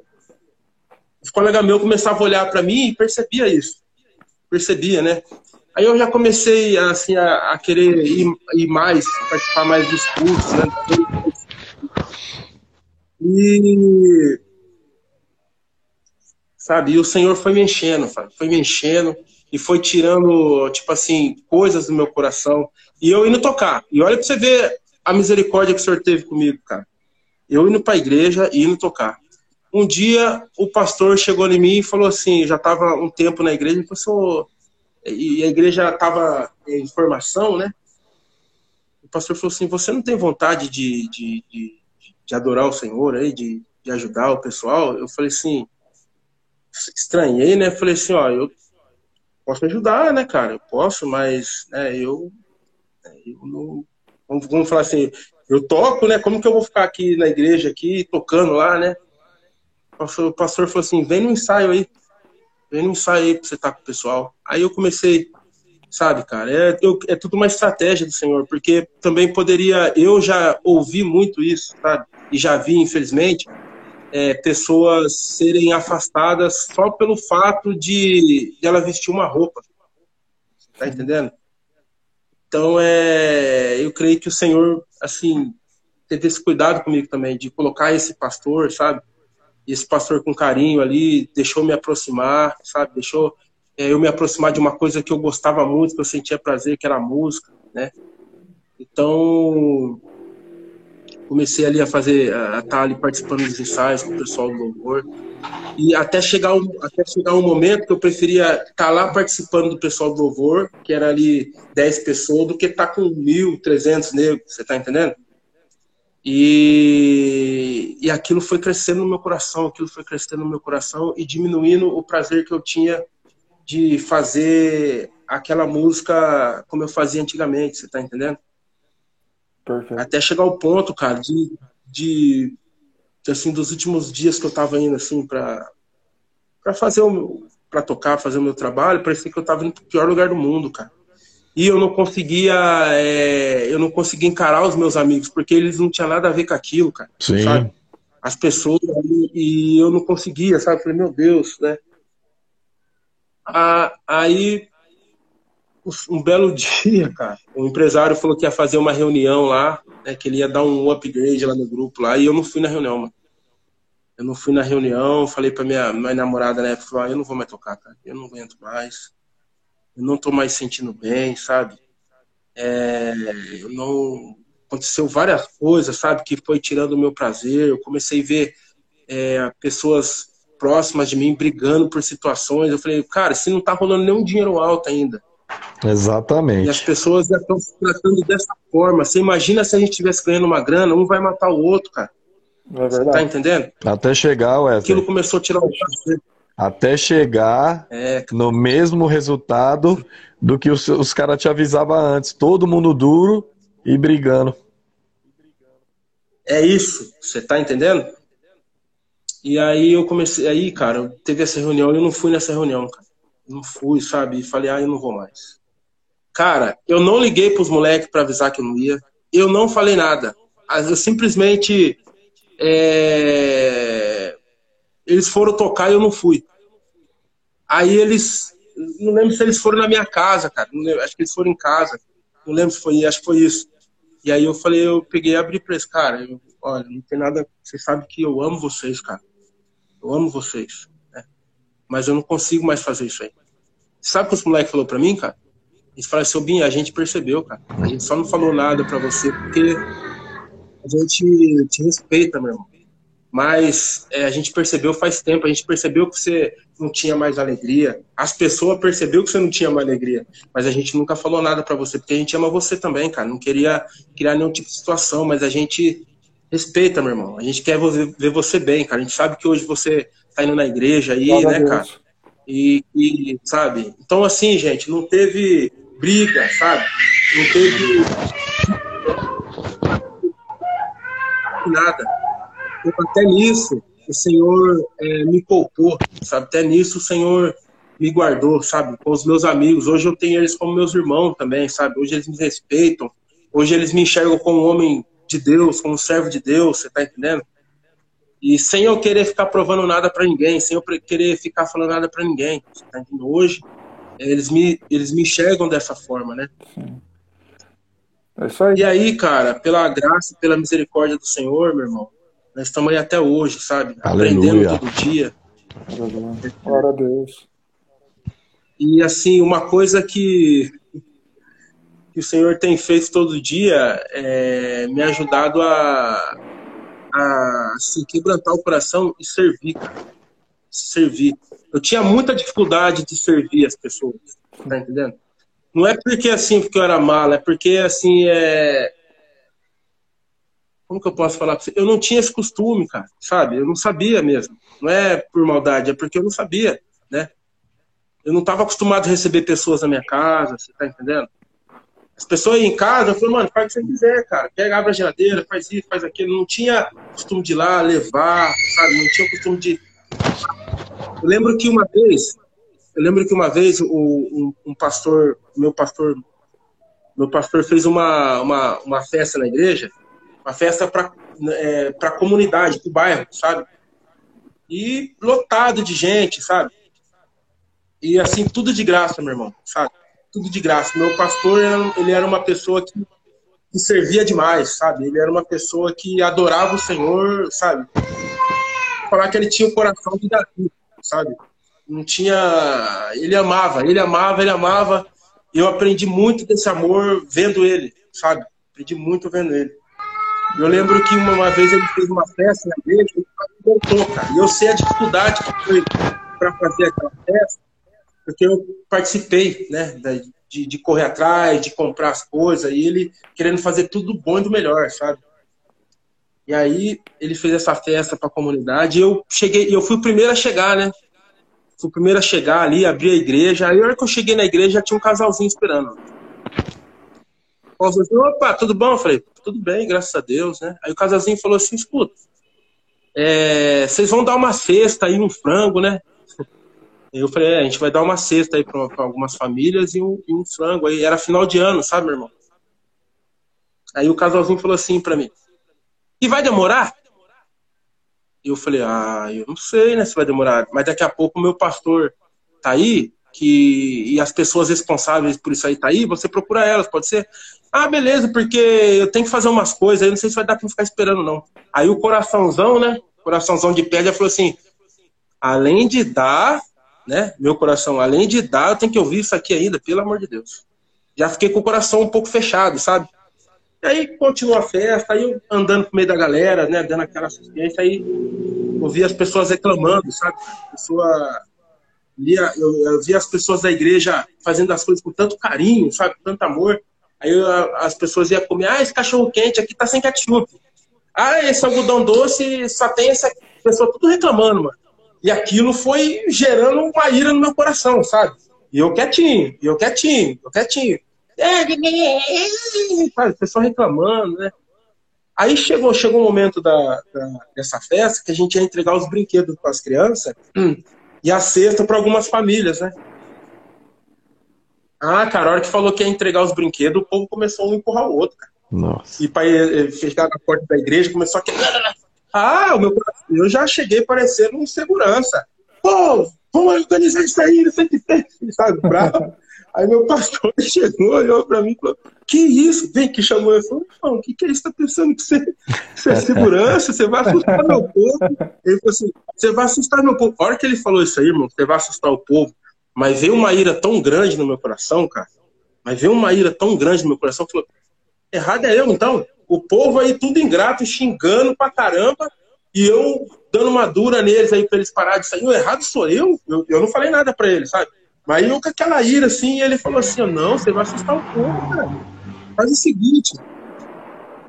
Os colegas meus começavam a olhar para mim e percebia isso. Percebia, né? Aí eu já comecei assim, a, a querer ir, ir, mais, participar mais dos cursos, né? E sabe, e o Senhor foi me enchendo, foi me enchendo e foi tirando, tipo assim, coisas do meu coração. E eu indo tocar. E olha pra você ver a misericórdia que o Senhor teve comigo, cara. Eu indo pra igreja e indo tocar. Um dia o pastor chegou em mim e falou assim, já estava um tempo na igreja, e falou, e a igreja estava em formação, né? O pastor falou assim: Você não tem vontade de, de, de, de adorar o Senhor aí, de, de ajudar o pessoal? Eu falei assim: Estranhei, né? Falei assim: Ó, eu posso ajudar, né, cara? Eu posso, mas né, eu, eu não. Vamos, vamos falar assim: eu toco, né? Como que eu vou ficar aqui na igreja, aqui, tocando lá, né? O pastor, falou assim: Vem no ensaio aí. Vem no ensaio aí pra você estar tá com o pessoal. Aí eu comecei, sabe, cara, é, eu, é tudo uma estratégia do Senhor, porque também poderia, eu já ouvi muito isso, sabe, e já vi, infelizmente, é, pessoas serem afastadas só pelo fato de, de ela vestir uma roupa. Tá entendendo? Então, é, eu creio que o Senhor, assim, teve esse cuidado comigo também, de colocar esse pastor, sabe? Esse pastor com carinho ali deixou me aproximar, sabe? Deixou é, eu me aproximar de uma coisa que eu gostava muito, que eu sentia prazer, que era a música, né? Então, comecei ali a fazer, a estar ali participando dos ensaios com o pessoal do louvor. E até chegar, um, até chegar um momento que eu preferia estar lá participando do pessoal do louvor, que era ali 10 pessoas, do que estar com 1.300 negros, você tá entendendo? E, e aquilo foi crescendo no meu coração, aquilo foi crescendo no meu coração e diminuindo o prazer que eu tinha de fazer aquela música como eu fazia antigamente, você tá entendendo? Perfeito. Até chegar ao ponto, cara, de, de, assim, dos últimos dias que eu tava indo, assim, pra, pra fazer o para tocar, fazer o meu trabalho, parecia que eu tava indo pro pior lugar do mundo, cara e eu não conseguia é, eu não conseguia encarar os meus amigos porque eles não tinham nada a ver com aquilo cara Sim. sabe? As pessoas e eu não conseguia sabe? Falei meu Deus né? Ah, aí um belo (laughs) dia cara o empresário falou que ia fazer uma reunião lá né, que ele ia dar um upgrade lá no grupo lá e eu não fui na reunião mano. Eu não fui na reunião falei para minha, minha namorada né falou ah, eu não vou mais tocar cara eu não aguento mais eu não estou mais sentindo bem, sabe? É, eu não aconteceu várias coisas, sabe, que foi tirando o meu prazer. Eu comecei a ver é, pessoas próximas de mim brigando por situações. Eu falei, cara, se não tá rolando nenhum dinheiro alto ainda. Exatamente. E as pessoas já estão se tratando dessa forma. Você imagina se a gente estivesse ganhando uma grana, um vai matar o outro, cara. É verdade. Você tá entendendo? Até chegar, Wesley. Aquilo começou a tirar o prazer até chegar é. no mesmo resultado do que os, os caras te avisavam antes. Todo mundo duro e brigando. É isso, você tá entendendo? E aí eu comecei, aí, cara, teve essa reunião e eu não fui nessa reunião, cara. Não fui, sabe? Falei, ah, eu não vou mais. Cara, eu não liguei pros moleques para avisar que eu não ia. Eu não falei nada. Eu simplesmente é eles foram tocar e eu não fui. Aí eles. Não lembro se eles foram na minha casa, cara. Lembro, acho que eles foram em casa. Não lembro se foi, acho que foi isso. E aí eu falei, eu peguei e abri pra eles, cara, eu, olha, não tem nada. Vocês sabem que eu amo vocês, cara. Eu amo vocês. Né? Mas eu não consigo mais fazer isso aí. Sabe o que os moleques falou pra mim, cara? Eles falaram assim, Binho, a gente percebeu, cara. A gente só não falou nada pra você porque a gente te respeita, meu irmão. Mas é, a gente percebeu faz tempo, a gente percebeu que você não tinha mais alegria. As pessoas percebeu que você não tinha mais alegria, mas a gente nunca falou nada para você, porque a gente ama você também, cara. Não queria criar nenhum tipo de situação, mas a gente respeita, meu irmão. A gente quer ver você bem, cara. A gente sabe que hoje você tá indo na igreja aí, Glória né, cara? E, e, sabe? Então, assim, gente, não teve briga, sabe? Não teve nada até nisso, o Senhor é, me poupou, sabe? Até nisso o Senhor me guardou, sabe? Com os meus amigos. Hoje eu tenho eles como meus irmãos também, sabe? Hoje eles me respeitam. Hoje eles me enxergam como um homem de Deus, como um servo de Deus, você tá entendendo? E sem eu querer ficar provando nada para ninguém, sem eu querer ficar falando nada para ninguém, você tá entendendo? Hoje eles me, eles me enxergam dessa forma, né? Sim. É isso aí. E aí, cara, pela graça, pela misericórdia do Senhor, meu irmão, nós estamos aí até hoje, sabe? Aleluia. Aprendendo todo dia. Glória a Deus. E assim, uma coisa que, que o Senhor tem feito todo dia é me ajudado a, a assim, quebrantar o coração e servir, cara. Servir. Eu tinha muita dificuldade de servir as pessoas, tá entendendo? Não é porque assim, porque eu era mala, é porque assim, é. Como que eu posso falar pra você? Eu não tinha esse costume, cara, sabe? Eu não sabia mesmo. Não é por maldade, é porque eu não sabia, né? Eu não estava acostumado a receber pessoas na minha casa, você tá entendendo? As pessoas em casa, eu falei, mano, faz o que você quiser, cara. Pega, abre a geladeira, faz isso, faz aquilo. Não tinha costume de ir lá levar, sabe? Não tinha costume de. Eu lembro que uma vez, eu lembro que uma vez o, um, um, pastor, meu pastor, meu pastor fez uma, uma, uma festa na igreja, uma festa para é, a comunidade, para o bairro, sabe? E lotado de gente, sabe? E assim, tudo de graça, meu irmão, sabe? Tudo de graça. Meu pastor, ele era uma pessoa que, que servia demais, sabe? Ele era uma pessoa que adorava o Senhor, sabe? Falar que ele tinha o coração de Davi, sabe? não tinha. Ele amava, ele amava, ele amava. Eu aprendi muito desse amor vendo ele, sabe? Aprendi muito vendo ele. Eu lembro que uma, uma vez ele fez uma festa na igreja e voltou, cara. E eu sei a dificuldade que foi para fazer aquela festa, porque eu participei, né? De, de correr atrás, de comprar as coisas, e ele querendo fazer tudo bom e do melhor, sabe? E aí ele fez essa festa para a comunidade. E eu cheguei, eu fui o primeiro a chegar, né? fui o primeiro a chegar ali, abrir a igreja. Aí, na hora que eu cheguei na igreja, já tinha um casalzinho esperando. O falou, opa, tudo bom? Eu falei, tudo bem, graças a Deus, né? Aí o casalzinho falou assim, escuta, é, vocês vão dar uma cesta aí, um frango, né? Eu falei, é, a gente vai dar uma cesta aí para algumas famílias e um, e um, frango. Aí era final de ano, sabe, meu irmão? Aí o casalzinho falou assim para mim, e vai demorar? E eu falei, ah, eu não sei, né, se vai demorar. Mas daqui a pouco o meu pastor tá aí, que, e as pessoas responsáveis por isso aí tá aí, você procura elas, pode ser? Ah, beleza, porque eu tenho que fazer umas coisas, aí não sei se vai dar pra ficar esperando, não. Aí o coraçãozão, né, coraçãozão de pedra falou assim, além de dar, né, meu coração, além de dar, eu tenho que ouvir isso aqui ainda, pelo amor de Deus. Já fiquei com o coração um pouco fechado, sabe? E aí continua a festa, aí eu andando no meio da galera, né, dando aquela assistência, aí ouvi as pessoas reclamando, sabe? pessoa via, eu, eu via as pessoas da igreja fazendo as coisas com tanto carinho, sabe, com tanto amor. Aí as pessoas iam comer, ah, esse cachorro quente aqui tá sem ketchup. Ah, esse algodão doce só tem essa pessoa tudo reclamando, mano. E aquilo foi gerando uma ira no meu coração, sabe? E eu quietinho, e eu quietinho, eu quietinho. (laughs) O pessoal reclamando, né? Aí chegou, chegou o momento da, da, dessa festa que a gente ia entregar os brinquedos para as crianças hum, e a cesta para algumas famílias, né? Ah, cara, a hora que falou que ia entregar os brinquedos, o povo começou a um empurrar o outro, cara. Nossa. E para ficar na porta da igreja, começou a quebrar. Ah, o meu eu já cheguei parecendo um segurança. Pô, vamos organizar isso aí, não sei o que tem, sabe? Bravo. (laughs) Aí meu pastor (laughs) chegou, olhou para mim e falou: Que isso? Vem que chamou. Eu falei: Não, o que, que é isso? Tá pensando que você, você é segurança? Você vai assustar meu povo? (laughs) Ele falou assim: Você vai assustar meu povo. A hora que ele falou isso aí, irmão, você vai assustar o povo. Mas veio uma ira tão grande no meu coração, cara. Mas veio uma ira tão grande no meu coração. Falou: Errado é eu, então. O povo aí tudo ingrato, xingando pra caramba. E eu dando uma dura neles aí pra eles pararem de sair. O errado sou eu. Eu, eu não falei nada pra eles, sabe? Mas eu com aquela ira assim, ele falou assim: não, você vai assustar o povo, cara. Faz o seguinte: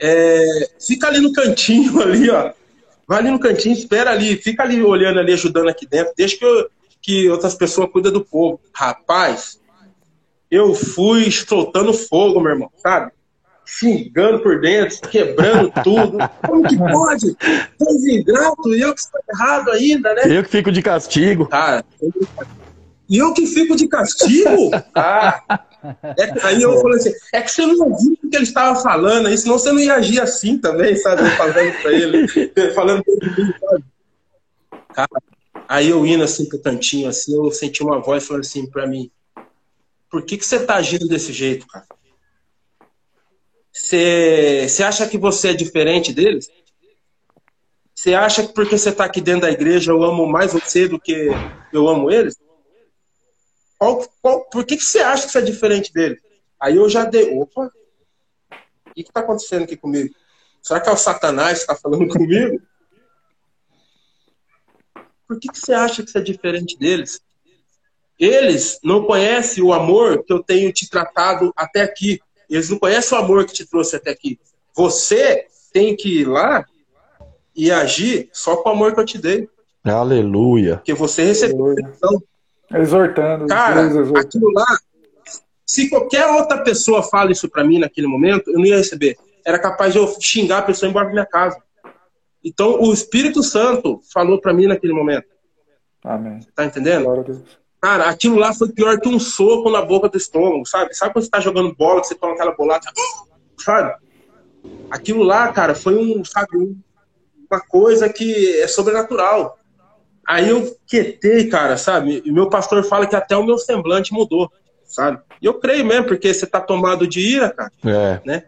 é, fica ali no cantinho, (laughs) ali, ó. Vai ali no cantinho, espera ali, fica ali olhando ali, ajudando aqui dentro, deixa que, eu, que outras pessoas cuidem do povo. Rapaz, eu fui soltando fogo, meu irmão, sabe? xingando por dentro, quebrando tudo. (laughs) Como que pode? Povo ingrato, e eu que estou errado ainda, né? Eu que fico de castigo. Cara, e eu que fico de castigo? (laughs) Ah, é, aí eu falei assim, é que você não ouviu o que ele estava falando, aí senão você não ia agir assim também, sabe? Falando pra ele, (laughs) falando pra ele, sabe? Cara, aí eu indo assim pro cantinho, assim, eu senti uma voz falando assim pra mim, por que, que você tá agindo desse jeito, cara? Você, acha que você é diferente deles? Você acha que porque você está aqui dentro da igreja eu amo mais você do que eu amo eles? Qual, qual, por que, que você acha que você é diferente deles? Aí eu já dei. Opa! O que está acontecendo aqui comigo? Será que é o Satanás que está falando (laughs) comigo? Por que, que você acha que você é diferente deles? Eles não conhecem o amor que eu tenho te tratado até aqui. Eles não conhecem o amor que te trouxe até aqui. Você tem que ir lá e agir só com o amor que eu te dei. Aleluia. Porque você recebeu então, Exortando. Cara, exortando. aquilo lá, se qualquer outra pessoa fala isso para mim naquele momento, eu não ia receber. Era capaz de eu xingar a pessoa embora da minha casa. Então, o Espírito Santo falou para mim naquele momento. Amém. Tá entendendo? Cara, aquilo lá foi pior que um soco na boca do estômago, sabe? Sabe quando você tá jogando bola, você toma aquela bolada, sabe? Aquilo lá, cara, foi um, sabe, uma coisa que é sobrenatural. Aí eu quietei, cara, sabe? E meu pastor fala que até o meu semblante mudou, sabe? E eu creio mesmo, porque você tá tomado de ira, cara, é. né?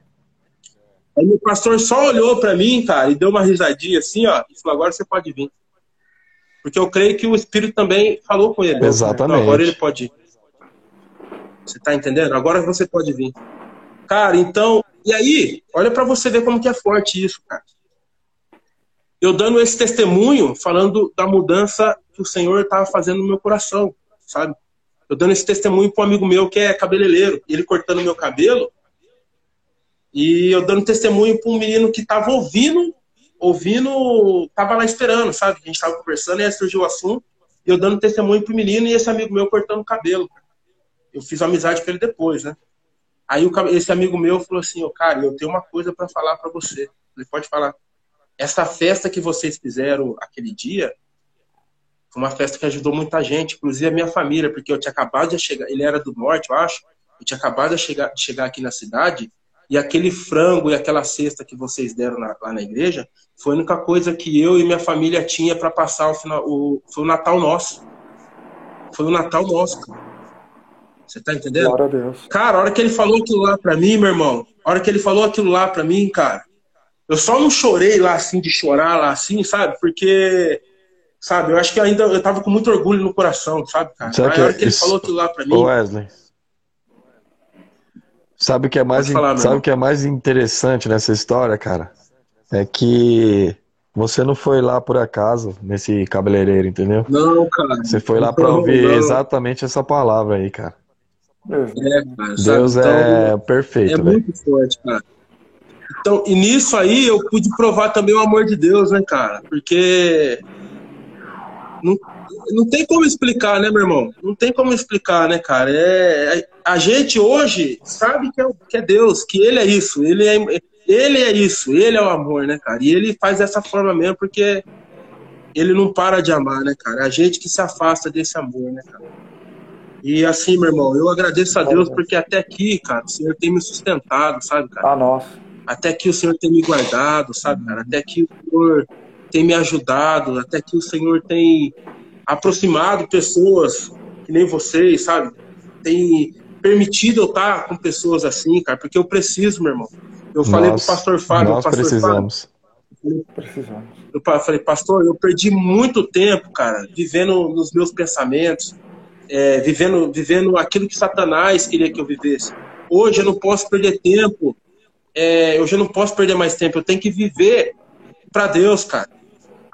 Aí meu pastor só olhou para mim, cara, e deu uma risadinha assim, ó, e falou: agora você pode vir. Porque eu creio que o Espírito também falou com ele. Exatamente. Então, agora ele pode ir. Você tá entendendo? Agora você pode vir. Cara, então, e aí, olha para você ver como que é forte isso, cara. Eu dando esse testemunho, falando da mudança que o Senhor estava fazendo no meu coração, sabe? Eu dando esse testemunho para um amigo meu que é cabeleireiro, ele cortando meu cabelo, e eu dando testemunho para um menino que estava ouvindo ouvindo, tava lá esperando, sabe? A gente tava conversando e aí surgiu o assunto, e eu dando testemunho pro menino e esse amigo meu cortando o cabelo. Eu fiz amizade com ele depois, né? Aí o, esse amigo meu falou assim, oh, cara, eu tenho uma coisa para falar para você. Ele pode falar. Essa festa que vocês fizeram aquele dia foi uma festa que ajudou muita gente, inclusive a minha família, porque eu tinha acabado de chegar, ele era do norte, eu acho, eu tinha acabado de chegar, de chegar aqui na cidade, e aquele frango e aquela cesta que vocês deram na, lá na igreja foi a única coisa que eu e minha família tinha para passar o final. O, foi o Natal nosso. Foi o Natal nosso, cara. Você tá entendendo? Glória a Deus. Cara, a hora que ele falou aquilo lá pra mim, meu irmão, a hora que ele falou aquilo lá pra mim, cara, eu só não chorei lá assim, de chorar lá assim, sabe? Porque, sabe, eu acho que ainda eu tava com muito orgulho no coração, sabe, cara? Será a hora que ele falou aquilo lá pra mim. Wesley. Sabe o que é mais, falar, sabe o que é mais interessante nessa história, cara? É que você não foi lá por acaso nesse cabeleireiro, entendeu? Não, cara. Você foi lá para ouvir não. exatamente essa palavra aí, cara. É, cara. Deus então, é perfeito. É véio. muito forte, cara. Então, e nisso aí eu pude provar também o amor de Deus, né, cara? Porque não, não tem como explicar, né, meu irmão? Não tem como explicar, né, cara? É, a gente hoje sabe que é, que é Deus, que Ele é isso, Ele é, ele é isso, Ele é o amor, né, cara? E Ele faz dessa forma mesmo porque Ele não para de amar, né, cara? A gente que se afasta desse amor, né, cara? E assim, meu irmão, eu agradeço a Deus porque até aqui, cara, o Senhor tem me sustentado, sabe, cara? Ah, nossa. Até que o Senhor tem me guardado, sabe, cara? Até que o Senhor tem me ajudado, até que o Senhor tem aproximado pessoas que nem vocês, sabe? Tem permitido eu estar com pessoas assim, cara, porque eu preciso, meu irmão. Eu falei nós, pro pastor Fábio, nós pastor precisamos. Fábio, precisamos. Eu falei, pastor, eu perdi muito tempo, cara, vivendo nos meus pensamentos, é, vivendo, vivendo aquilo que Satanás queria que eu vivesse. Hoje eu não posso perder tempo, é, hoje eu não posso perder mais tempo, eu tenho que viver para Deus, cara.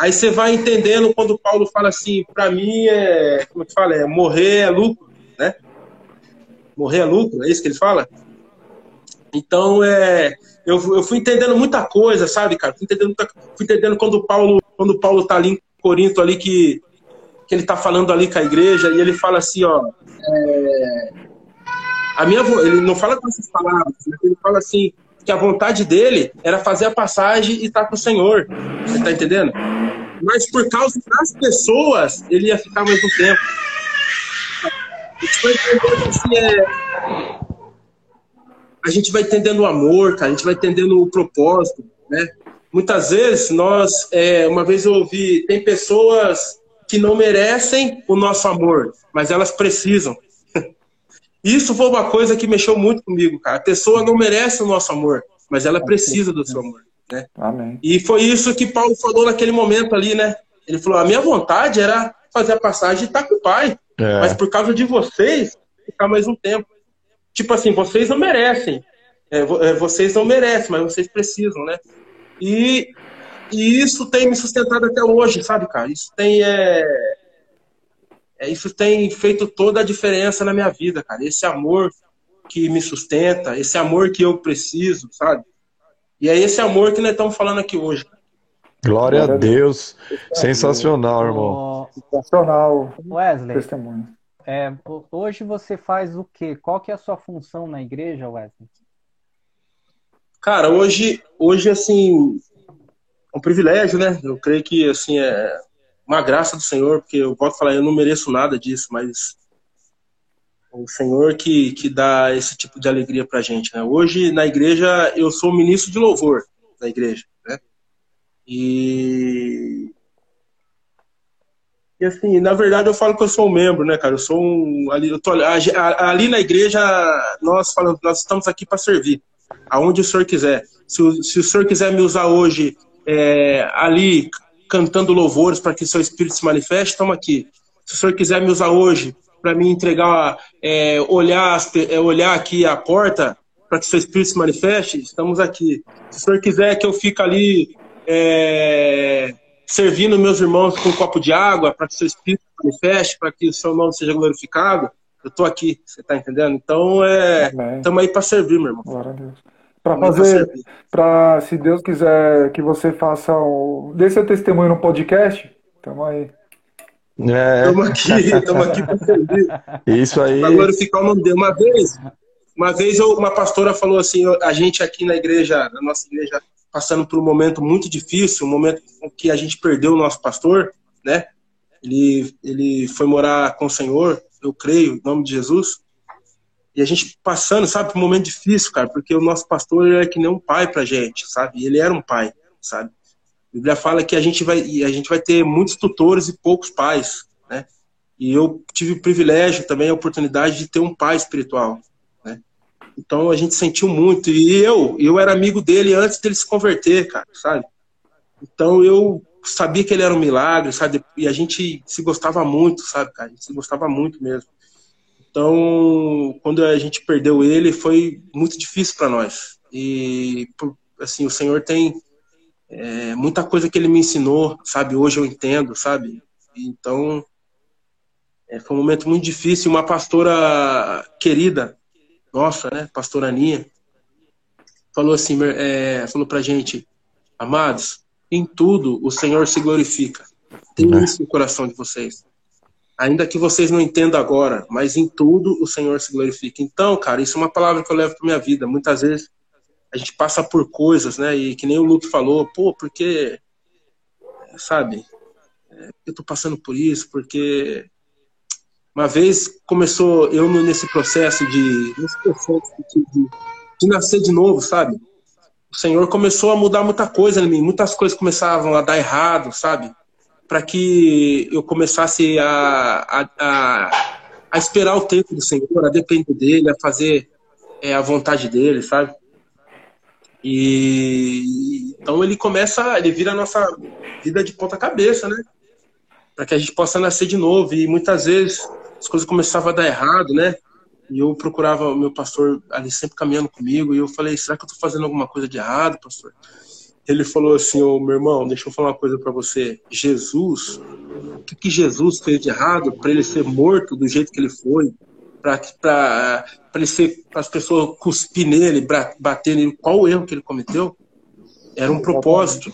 Aí você vai entendendo quando Paulo fala assim, para mim é, como é que fala, é morrer é lucro, né? Morrer é lucro, é isso que ele fala? Então, é, eu, eu fui entendendo muita coisa, sabe, cara? Fui entendendo, fui entendendo quando Paulo, quando Paulo tá ali em Corinto ali que que ele tá falando ali com a igreja e ele fala assim, ó, é, a minha ele não fala com essas palavras, ele fala assim, que a vontade dele era fazer a passagem e estar tá com o Senhor. Você está entendendo? Mas por causa das pessoas, ele ia ficar mais um tempo. A gente vai entendendo é... A gente vai entendendo o amor, cara, a gente vai entendendo o propósito, né? Muitas vezes nós, é, uma vez eu ouvi, tem pessoas que não merecem o nosso amor, mas elas precisam. Isso foi uma coisa que mexeu muito comigo, cara. A pessoa não merece o nosso amor, mas ela precisa do seu amor. Né? Amém. E foi isso que Paulo falou naquele momento ali, né? Ele falou: a minha vontade era fazer a passagem e estar com o pai, é. mas por causa de vocês, ficar mais um tempo. Tipo assim, vocês não merecem. É, é vocês não merecem, mas vocês precisam, né? E, e isso tem me sustentado até hoje, sabe, cara? Isso tem. É, é, isso tem feito toda a diferença na minha vida, cara. Esse amor que me sustenta, esse amor que eu preciso, sabe? E é esse amor que nós estamos falando aqui hoje. Glória a Deus. Sensacional, irmão. Sensacional. Wesley. Testemunho. É, hoje você faz o quê? Qual que é a sua função na igreja, Wesley? Cara, hoje, hoje assim, é um privilégio, né? Eu creio que assim é uma graça do Senhor, porque eu posso falar, eu não mereço nada disso, mas o Senhor que, que dá esse tipo de alegria pra gente, né? Hoje na igreja eu sou ministro de louvor da igreja, né? E e assim, na verdade eu falo que eu sou um membro, né, cara? Eu sou um ali, eu tô, ali na igreja nós falamos, nós estamos aqui para servir aonde o senhor quiser. Se o, se o senhor quiser me usar hoje é, ali cantando louvores para que seu espírito se manifeste, estamos aqui. Se o senhor quiser me usar hoje para me entregar, é, olhar, é, olhar aqui a porta para que seu espírito se manifeste, estamos aqui. Se o senhor quiser que eu fique ali é, servindo meus irmãos com um copo de água para que seu espírito se manifeste, para que o seu nome seja glorificado, eu estou aqui, você está entendendo? Então, é, estamos aí para servir, meu irmão. Glória a Deus. Para fazer, para se Deus quiser que você faça o, dê seu testemunho no podcast, estamos aí. Estamos é. aqui, estamos aqui para servir. Isso aí. Para glorificar o nome dele. Uma vez, uma vez uma pastora falou assim, a gente aqui na igreja, na nossa igreja, passando por um momento muito difícil, um momento em que a gente perdeu o nosso pastor, né? Ele, ele foi morar com o Senhor, eu creio, em nome de Jesus. E a gente passando, sabe, por um momento difícil, cara, porque o nosso pastor é que nem um pai pra gente, sabe? Ele era um pai, sabe? A Bíblia fala que a gente vai, a gente vai ter muitos tutores e poucos pais, né? E eu tive o privilégio também, a oportunidade de ter um pai espiritual, né? Então a gente sentiu muito. E eu, eu era amigo dele antes dele se converter, cara, sabe? Então eu sabia que ele era um milagre, sabe? E a gente se gostava muito, sabe, cara? A gente se gostava muito mesmo. Então, quando a gente perdeu ele, foi muito difícil para nós. E, assim, o Senhor tem é, muita coisa que ele me ensinou, sabe? Hoje eu entendo, sabe? Então, é, foi um momento muito difícil. Uma pastora querida, nossa, né? Pastora Aninha, falou assim, é, falou pra gente, amados, em tudo o Senhor se glorifica. Tem é. isso no coração de vocês. Ainda que vocês não entendam agora, mas em tudo o Senhor se glorifica. Então, cara, isso é uma palavra que eu levo para minha vida. Muitas vezes a gente passa por coisas, né? E que nem o Luke falou, pô, porque, sabe, é, eu tô passando por isso, porque uma vez começou eu nesse processo de, nesse processo de, de nascer de novo, sabe? o Senhor começou a mudar muita coisa em mim, muitas coisas começavam a dar errado, sabe? Para que eu começasse a, a, a, esperar o tempo do Senhor, a depender dele, a fazer é, a vontade dele, sabe? E então ele começa, ele vira a nossa vida de ponta cabeça, né? Para que a gente possa nascer de novo. E muitas vezes as coisas começavam a dar errado, né? E eu procurava o meu pastor ali sempre caminhando comigo. E eu falei: será que eu tô fazendo alguma coisa de errado, pastor? Ele falou assim: Ô meu irmão, deixa eu falar uma coisa para você. Jesus, o que, que Jesus fez de errado para ele ser morto do jeito que ele foi? Para ele ser, para as pessoas cuspir nele, bater nele? Qual o erro que ele cometeu? Era um propósito,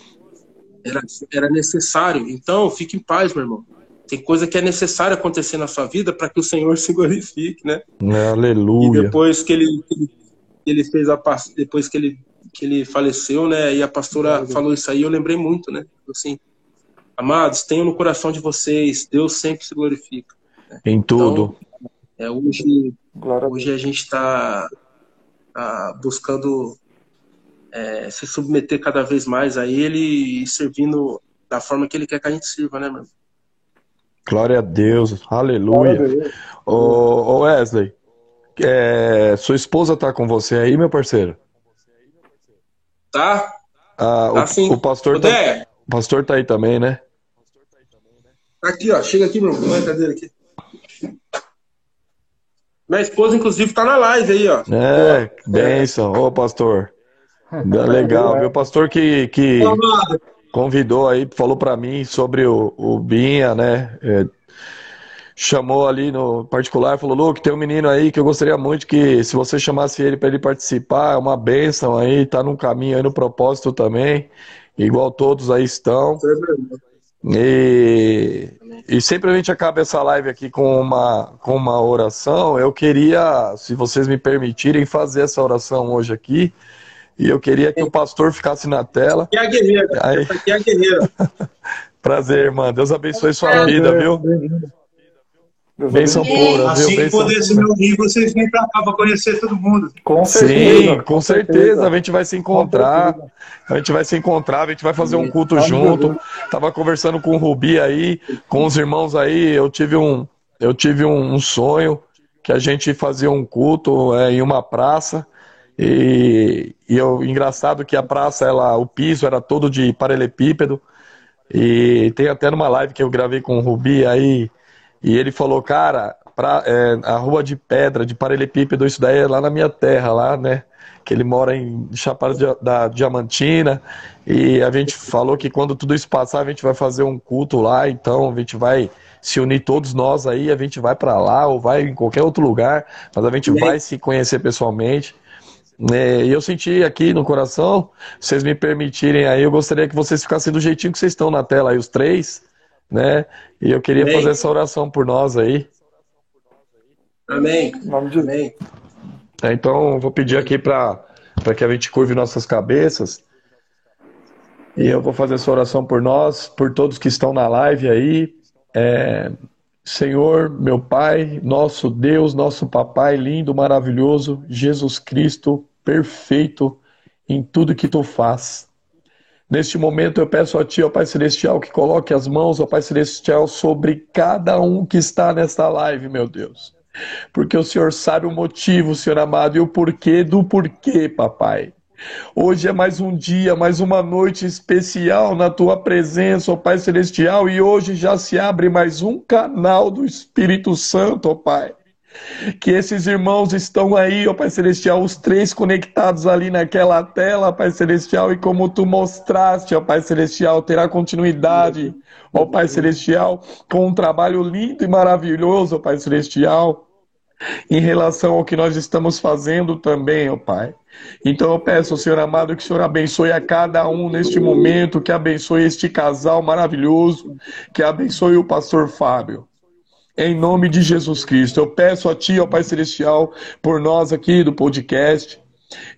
era, era necessário. Então, fique em paz, meu irmão. Tem coisa que é necessária acontecer na sua vida para que o Senhor (laughs) se glorifique, né? Aleluia. E depois que ele, ele fez a depois que ele que ele faleceu, né? E a pastora falou isso aí, eu lembrei muito, né? Assim, amados, tenham no coração de vocês, Deus sempre se glorifica. Né? Em tudo. Então, é, hoje, hoje a gente está tá buscando é, se submeter cada vez mais a Ele e servindo da forma que Ele quer que a gente sirva, né, meu? Glória a Deus, aleluia. Ô, Wesley, é, sua esposa tá com você aí, meu parceiro? Tá. Ah, tá o, sim. O pastor, tá, o pastor tá aí também, né? Aqui, ó. Chega aqui, meu. Põe a cadeira aqui. Minha esposa, inclusive, tá na live aí, ó. É, bênção. Ô, pastor. Legal, meu pastor que, que convidou aí, falou para mim sobre o, o Binha, né? É, chamou ali no particular, falou, Luke, tem um menino aí que eu gostaria muito que, se você chamasse ele para ele participar, é uma bênção aí, tá num caminho aí no propósito também, igual todos aí estão. E, e sempre a gente acaba essa live aqui com uma, com uma oração. Eu queria, se vocês me permitirem, fazer essa oração hoje aqui. E eu queria que o pastor ficasse na tela. Aqui é a guerreira. Aí... Aqui é a guerreira. (laughs) Prazer, irmã. Deus abençoe sua vida, viu? Bênção pura, assim viu? Que poder se me vocês vêm pra cá pra conhecer todo mundo. Com certeza. Sim, com certeza. A gente vai se encontrar. A gente vai se encontrar, a gente vai fazer um culto junto. Tava conversando com o Rubi aí, com os irmãos aí. Eu tive um, eu tive um, um sonho que a gente fazia um culto é, em uma praça. E, e eu, engraçado que a praça, ela, o piso era todo de paralelepípedo. E tem até numa live que eu gravei com o Rubi aí e ele falou, cara, pra, é, a rua de pedra, de paralelepípedo, isso daí é lá na minha terra, lá, né? Que ele mora em Chapada da Diamantina. E a gente falou que quando tudo isso passar, a gente vai fazer um culto lá. Então a gente vai se unir todos nós aí, a gente vai para lá ou vai em qualquer outro lugar, mas a gente vai se conhecer pessoalmente. É, e eu senti aqui no coração, se vocês me permitirem aí, eu gostaria que vocês ficassem do jeitinho que vocês estão na tela aí, os três né? E eu queria Amém. fazer essa oração por nós aí. Amém. Amém. É, então, vou pedir aqui para que a gente curve nossas cabeças. E eu vou fazer essa oração por nós, por todos que estão na live aí. É, Senhor, meu Pai, nosso Deus, nosso Papai lindo, maravilhoso, Jesus Cristo, perfeito em tudo que tu faz. Neste momento eu peço a Ti, ó Pai Celestial, que coloque as mãos, ó Pai Celestial, sobre cada um que está nesta live, meu Deus. Porque o Senhor sabe o motivo, Senhor amado, e o porquê do porquê, papai. Hoje é mais um dia, mais uma noite especial na tua presença, ó Pai Celestial, e hoje já se abre mais um canal do Espírito Santo, ó Pai. Que esses irmãos estão aí, ó Pai Celestial, os três conectados ali naquela tela, Pai Celestial, e como tu mostraste, ó Pai Celestial, terá continuidade, ó Pai Celestial, com um trabalho lindo e maravilhoso, ó Pai Celestial, em relação ao que nós estamos fazendo também, ó Pai. Então eu peço, Senhor amado, que o Senhor abençoe a cada um neste momento, que abençoe este casal maravilhoso, que abençoe o pastor Fábio. Em nome de Jesus Cristo, eu peço a Ti, ó Pai Celestial, por nós aqui do podcast,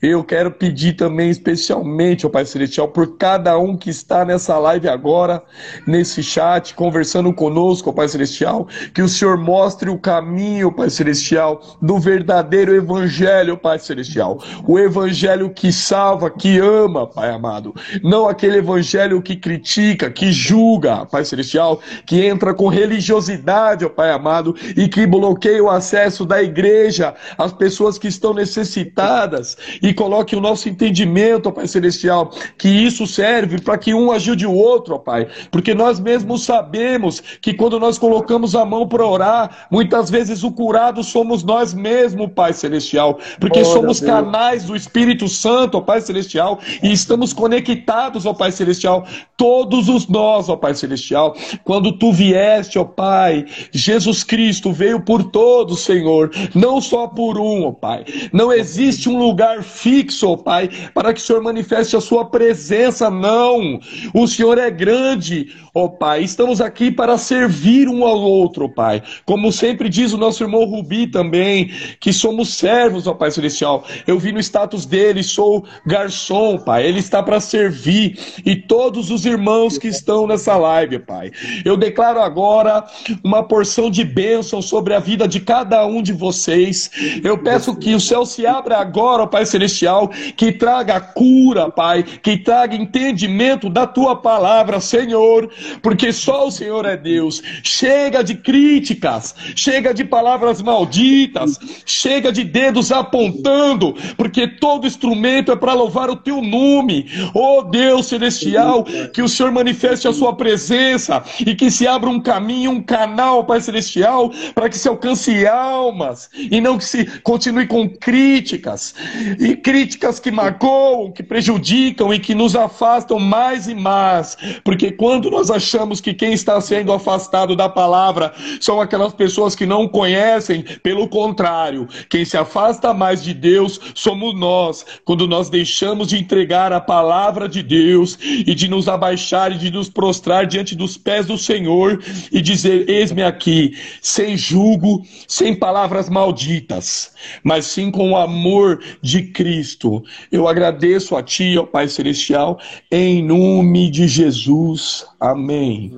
eu quero pedir também especialmente, ó Pai Celestial, por cada um que está nessa live agora, nesse chat, conversando conosco, ó Pai Celestial, que o Senhor mostre o caminho, Pai Celestial, do verdadeiro Evangelho, Pai Celestial. O Evangelho que salva, que ama, Pai amado. Não aquele Evangelho que critica, que julga, Pai Celestial, que entra com religiosidade, ó Pai amado, e que bloqueia o acesso da igreja às pessoas que estão necessitadas e coloque o nosso entendimento, ó Pai Celestial, que isso serve para que um ajude o outro, ó Pai, porque nós mesmos sabemos que quando nós colocamos a mão para orar, muitas vezes o curado somos nós mesmos, Pai Celestial, porque somos canais do Espírito Santo, ó Pai Celestial, e estamos conectados, ó Pai Celestial, todos os nós, ó Pai Celestial, quando tu vieste, ó Pai, Jesus Cristo veio por todos, Senhor, não só por um, ó Pai. Não existe um lugar lugar fixo, Pai, para que o Senhor manifeste a sua presença, não. O Senhor é grande, ó Pai. Estamos aqui para servir um ao outro, Pai. Como sempre diz o nosso irmão Rubi também, que somos servos, ó Pai Celestial. Eu vi no status dele, sou garçom, Pai. Ele está para servir. E todos os irmãos que estão nessa live, Pai. Eu declaro agora uma porção de bênção sobre a vida de cada um de vocês. Eu peço que o céu se abra agora, ó Pai Celestial, que traga cura, Pai, que traga entendimento da tua palavra, Senhor, porque só o Senhor é Deus. Chega de críticas, chega de palavras malditas, chega de dedos apontando, porque todo instrumento é para louvar o teu nome. Oh Deus celestial, que o Senhor manifeste a sua presença e que se abra um caminho, um canal, Pai celestial, para que se alcance almas e não que se continue com críticas e críticas que magoam, que prejudicam e que nos afastam mais e mais, porque quando nós achamos que quem está sendo afastado da palavra são aquelas pessoas que não conhecem, pelo contrário, quem se afasta mais de Deus somos nós, quando nós deixamos de entregar a palavra de Deus e de nos abaixar e de nos prostrar diante dos pés do Senhor e dizer: Eis-me aqui, sem julgo, sem palavras malditas, mas sim com o amor de Cristo. Eu agradeço a Ti, ó Pai Celestial, em nome de Jesus. Amém.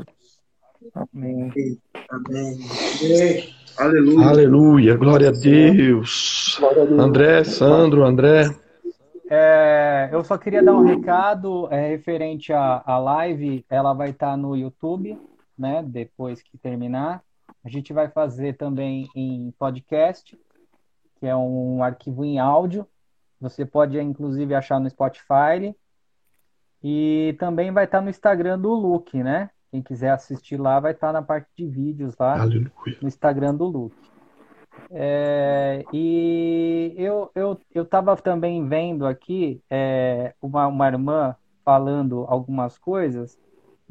Amém. Amém. Aleluia. Aleluia. Glória a Deus. Glória a Deus. André, Sandro, André. É, eu só queria dar um recado é, referente à, à live. Ela vai estar no YouTube, né? Depois que terminar. A gente vai fazer também em podcast, que é um arquivo em áudio. Você pode, inclusive, achar no Spotify. E também vai estar no Instagram do Luke, né? Quem quiser assistir lá vai estar na parte de vídeos lá Aleluia. no Instagram do Luke. É, e eu eu eu estava também vendo aqui é, uma, uma irmã falando algumas coisas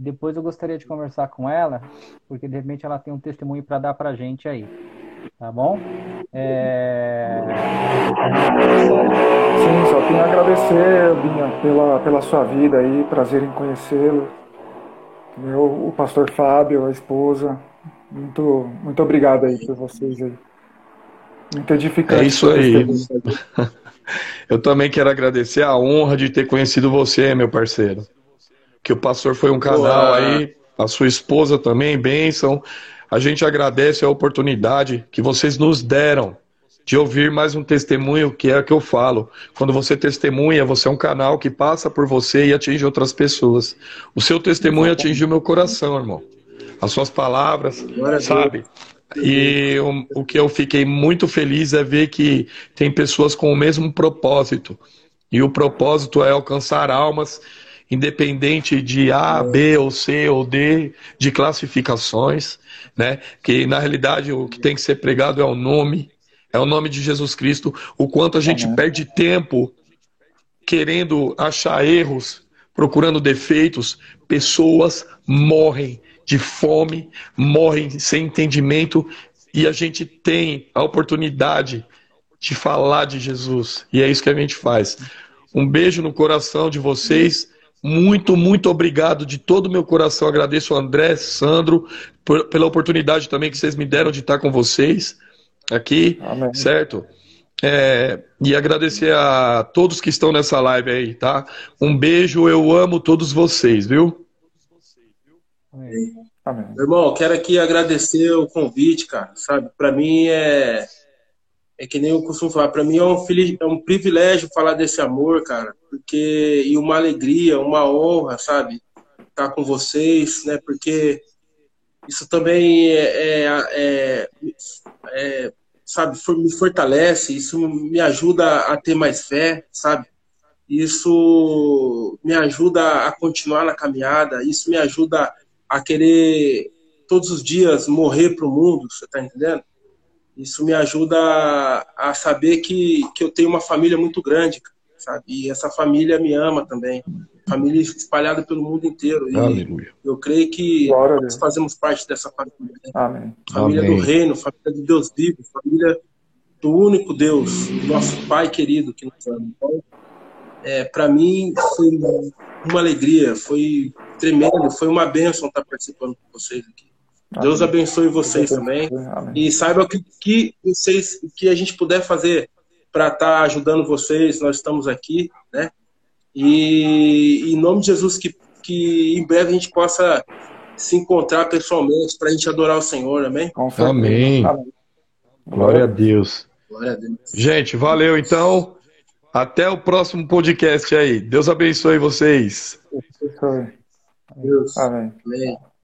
depois eu gostaria de conversar com ela, porque de repente ela tem um testemunho para dar para gente aí. Tá bom? É... Só tenho a agradecer, Binha, pela, pela sua vida aí, prazer em conhecê-lo. O pastor Fábio, a esposa. Muito, muito obrigado aí por vocês aí. Muito edificante. É isso aí. (laughs) Eu também quero agradecer a honra de ter conhecido você, meu parceiro que o pastor foi um canal aí, a sua esposa também, bênção. A gente agradece a oportunidade que vocês nos deram de ouvir mais um testemunho, que é o que eu falo. Quando você testemunha, você é um canal que passa por você e atinge outras pessoas. O seu testemunho atingiu meu coração, irmão. As suas palavras, sabe? E o, o que eu fiquei muito feliz é ver que tem pessoas com o mesmo propósito. E o propósito é alcançar almas independente de A, B ou C ou D, de classificações, né? Que na realidade o que tem que ser pregado é o nome, é o nome de Jesus Cristo. O quanto a gente uhum. perde tempo querendo achar erros, procurando defeitos, pessoas morrem de fome, morrem sem entendimento e a gente tem a oportunidade de falar de Jesus. E é isso que a gente faz. Um beijo no coração de vocês. Muito, muito obrigado de todo o meu coração. Agradeço ao André, Sandro, por, pela oportunidade também que vocês me deram de estar com vocês aqui, Amém. certo? É, e agradecer a todos que estão nessa live aí, tá? Um beijo, eu amo todos vocês, viu? Amém. Amém. Irmão, quero aqui agradecer o convite, cara, sabe? Para mim é é que nem eu costumo falar, para mim é um, é um privilégio falar desse amor, cara, porque e uma alegria, uma honra, sabe, estar com vocês, né? Porque isso também é, é, é, é sabe, me fortalece, isso me ajuda a ter mais fé, sabe? Isso me ajuda a continuar na caminhada, isso me ajuda a querer todos os dias morrer para o mundo, você tá entendendo? Isso me ajuda a, saber que, que eu tenho uma família muito grande, sabe? E essa família me ama também. Família espalhada pelo mundo inteiro. E Aleluia. eu creio que nós fazemos parte dessa família. Né? Amém. Família Amém. do reino, família de Deus vivo, família do único Deus, nosso Pai querido que nos ama. Então, é, para mim foi uma alegria, foi tremendo, foi uma bênção estar participando com vocês aqui. Deus abençoe vocês também e saiba que que vocês que a gente puder fazer para estar tá ajudando vocês, nós estamos aqui, né? E em nome de Jesus que que em breve a gente possa se encontrar pessoalmente para a gente adorar o Senhor, amém? Amém. amém. Glória a Deus. Glória a Deus. Gente, valeu então. Até o próximo podcast aí. Deus abençoe vocês. Deus. Amém. Amém.